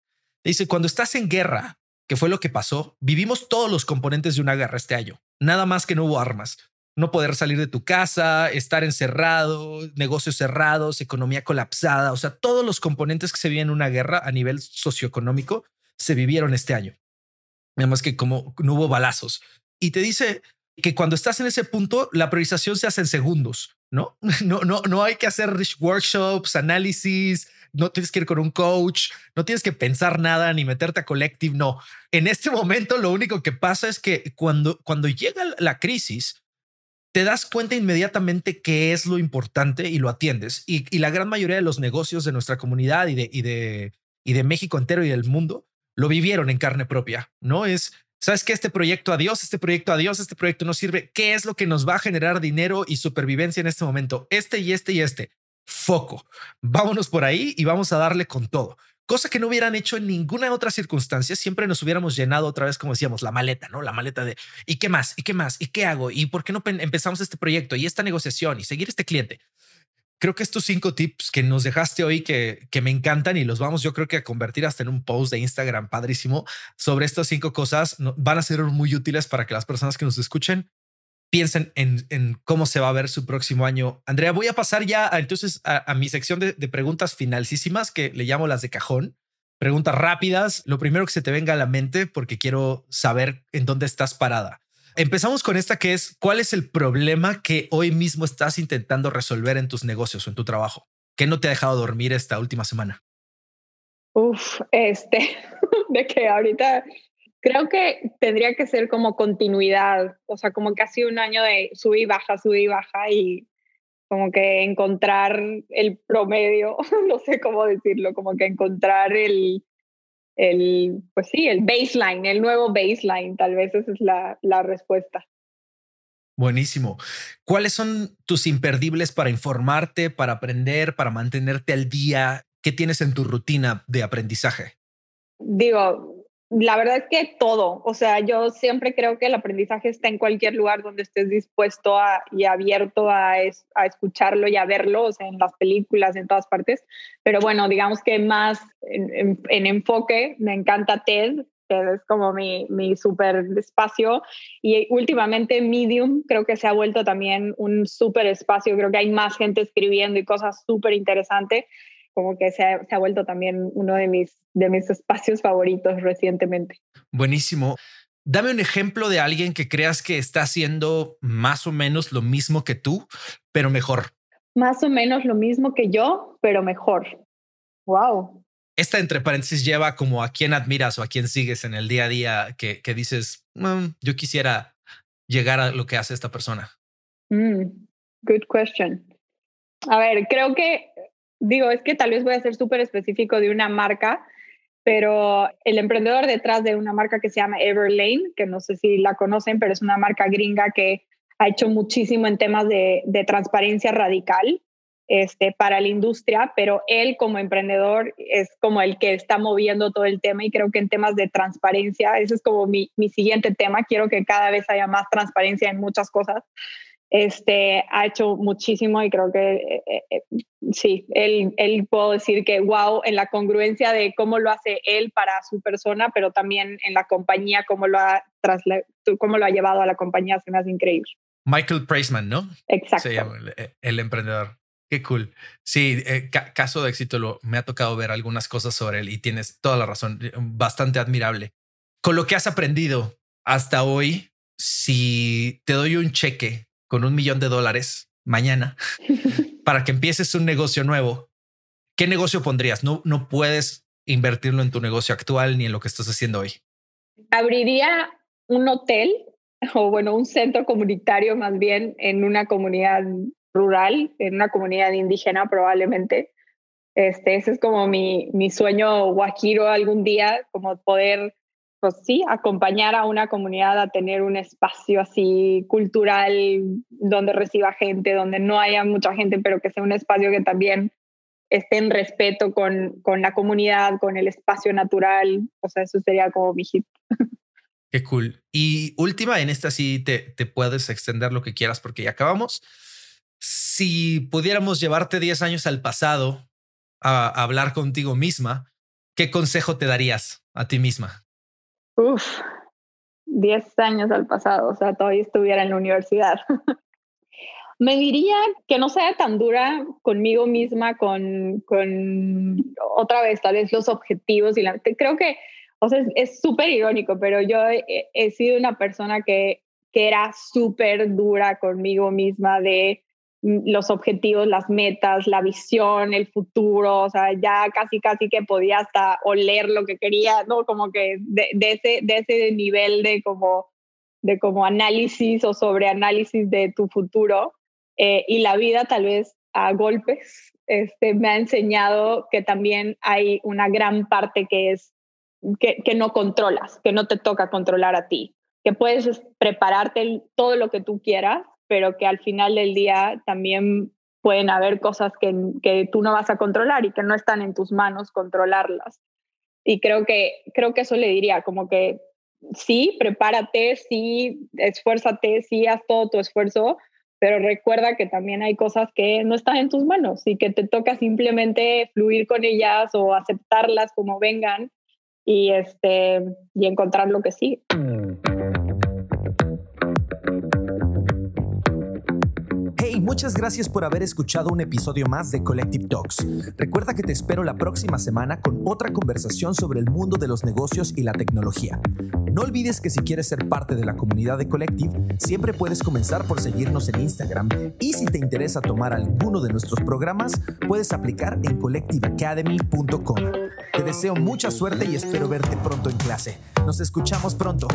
Dice, cuando estás en guerra, que fue lo que pasó, vivimos todos los componentes de una guerra este año. Nada más que no hubo armas no poder salir de tu casa, estar encerrado, negocios cerrados, economía colapsada, o sea, todos los componentes que se viven en una guerra a nivel socioeconómico se vivieron este año. Además que como no hubo balazos. Y te dice que cuando estás en ese punto, la priorización se hace en segundos, ¿no? No, no, no hay que hacer workshops, análisis, no tienes que ir con un coach, no tienes que pensar nada ni meterte a collective, no. En este momento lo único que pasa es que cuando, cuando llega la crisis, te das cuenta inmediatamente qué es lo importante y lo atiendes. Y, la gran mayoría de los negocios de nuestra comunidad y de, y, de, y de México entero y del mundo lo vivieron en carne propia, ¿no? Es, ¿sabes que Este proyecto adiós, este proyecto adiós, este proyecto no sirve. ¿Qué es lo que nos va a generar dinero y supervivencia en este momento? Este y este y este. Foco. Vámonos por ahí y vamos a darle con todo cosa que no hubieran hecho en ninguna otra circunstancia, siempre nos hubiéramos llenado otra vez, como decíamos, la maleta, ¿no? La maleta de ¿y qué más? ¿Y qué más? ¿Y qué hago? ¿Y por qué no empezamos este proyecto y esta negociación y seguir este cliente? Creo que estos cinco tips que nos dejaste hoy que, que me encantan y los vamos yo creo que a convertir hasta en un post de Instagram padrísimo sobre estas cinco cosas van a ser muy útiles para que las personas que nos escuchen piensen en, en, cómo se va a ver su próximo año. Andrea, voy a pasar ya entonces a, mi sección de, de, preguntas finalísimas que le llamo las de cajón. Preguntas rápidas. Lo primero que se te venga a la mente porque quiero saber en dónde estás parada. Empezamos con esta que es, ¿cuál es el problema que hoy mismo estás intentando resolver en tus negocios o en tu trabajo? ¿Qué no te ha dejado dormir esta última semana? Uf, este, de que ahorita creo que tendría que ser como continuidad, o sea, como casi un año de sub y baja, sub y baja y como que encontrar el promedio, no sé cómo decirlo, como que encontrar el, el, pues sí, el baseline, el nuevo baseline, tal vez esa es la, la respuesta. Buenísimo. ¿Cuáles son tus imperdibles para informarte, para aprender, para mantenerte al día? ¿Qué tienes en tu rutina de aprendizaje? Digo, la verdad es que todo, o sea, yo siempre creo que el aprendizaje está en cualquier lugar donde estés dispuesto y abierto a, a escucharlo y a verlo, o sea, en las películas, en todas partes. Pero bueno, digamos que más en, enfoque, me encanta TED, TED es como mi, mi súper espacio. Y últimamente Medium creo que se ha vuelto también un súper espacio, creo que hay más gente escribiendo y cosas súper interesantes como que se ha, vuelto también uno de mis, de mis espacios favoritos recientemente. Buenísimo. Dame un ejemplo de alguien que creas que está haciendo más o menos lo mismo que tú, pero mejor. Más o menos lo mismo que yo, pero mejor. Wow. Esta entre paréntesis lleva como a quién admiras o a quién sigues en el día a día que, que dices, mm, yo quisiera llegar a lo que hace esta persona. Mm, good question. A ver, creo que digo, es que tal vez voy a ser súper específico de una marca, pero el emprendedor detrás de una marca que se llama Everlane, que no sé si la conocen, pero es una marca gringa que ha hecho muchísimo en temas de, transparencia radical este, para la industria, pero él como emprendedor es como el que está moviendo todo el tema y creo que en temas de transparencia, ese es como mi, mi siguiente tema, quiero que cada vez haya más transparencia en muchas cosas este, ha hecho muchísimo y creo que eh, eh, eh, sí, él, él puedo decir que wow, en la congruencia de cómo lo hace él para su persona, pero también en la compañía, cómo lo ha, cómo lo ha llevado a la compañía, se me hace increíble. Michael Preisman, ¿no? Exacto. el, emprendedor. Qué cool. Sí, caso de éxito, lo, me ha tocado ver algunas cosas sobre él y tienes toda la razón, bastante admirable. Con lo que has aprendido hasta hoy, si te doy un cheque con un millón de dólares mañana para que empieces un negocio nuevo, ¿qué negocio pondrías? No, no puedes invertirlo en tu negocio actual ni en lo que estás haciendo hoy. Abriría un hotel o bueno, un centro comunitario más bien en una comunidad rural, en una comunidad indígena probablemente. Este, ese es como mi, mi sueño guajiro algún día, como poder pues sí, acompañar a una comunidad a tener un espacio así cultural donde reciba gente, donde no haya mucha gente, pero que sea un espacio que también esté en respeto con, con la comunidad, con el espacio natural. O sea, eso sería como mi hit. Qué cool. Y última, en esta sí te, te puedes extender lo que quieras porque ya acabamos. Si pudiéramos llevarte 10 años al pasado a hablar contigo misma, ¿qué consejo te darías a ti misma? Uf, 10 años al pasado, o sea, todavía estuviera en la universidad. Me diría que no sea tan dura conmigo misma, con, con otra vez, tal vez los objetivos y la, creo que, o sea, es súper irónico, pero yo he, he, sido una persona que, que era súper dura conmigo misma de los objetivos, las metas, la visión, el futuro, o sea, ya casi, casi que podía hasta oler lo que quería, ¿no? Como que de, ese, de ese nivel de como, de como análisis o sobreanálisis de tu futuro. Eh, y la vida tal vez a golpes este, me ha enseñado que también hay una gran parte que es que no controlas, que no te toca controlar a ti, que puedes prepararte todo lo que tú quieras, pero que al final del día también pueden haber cosas que, que tú no vas a controlar y que no están en tus manos controlarlas. Y creo que, creo que eso le diría, como que sí, prepárate, sí, esfuérzate, sí, haz todo tu esfuerzo, pero recuerda que también hay cosas que no están en tus manos y que te toca simplemente fluir con ellas o aceptarlas como vengan y, este, y encontrar lo que sigue. Muchas gracias por haber escuchado un episodio más de Collective Talks. Recuerda que te espero la próxima semana con otra conversación sobre el mundo de los negocios y la tecnología. No olvides que si quieres ser parte de la comunidad de Collective, siempre puedes comenzar por seguirnos en Instagram y si te interesa tomar alguno de nuestros programas, puedes aplicar en collectiveacademy.com. Te deseo mucha suerte y espero verte pronto en clase. Nos escuchamos pronto.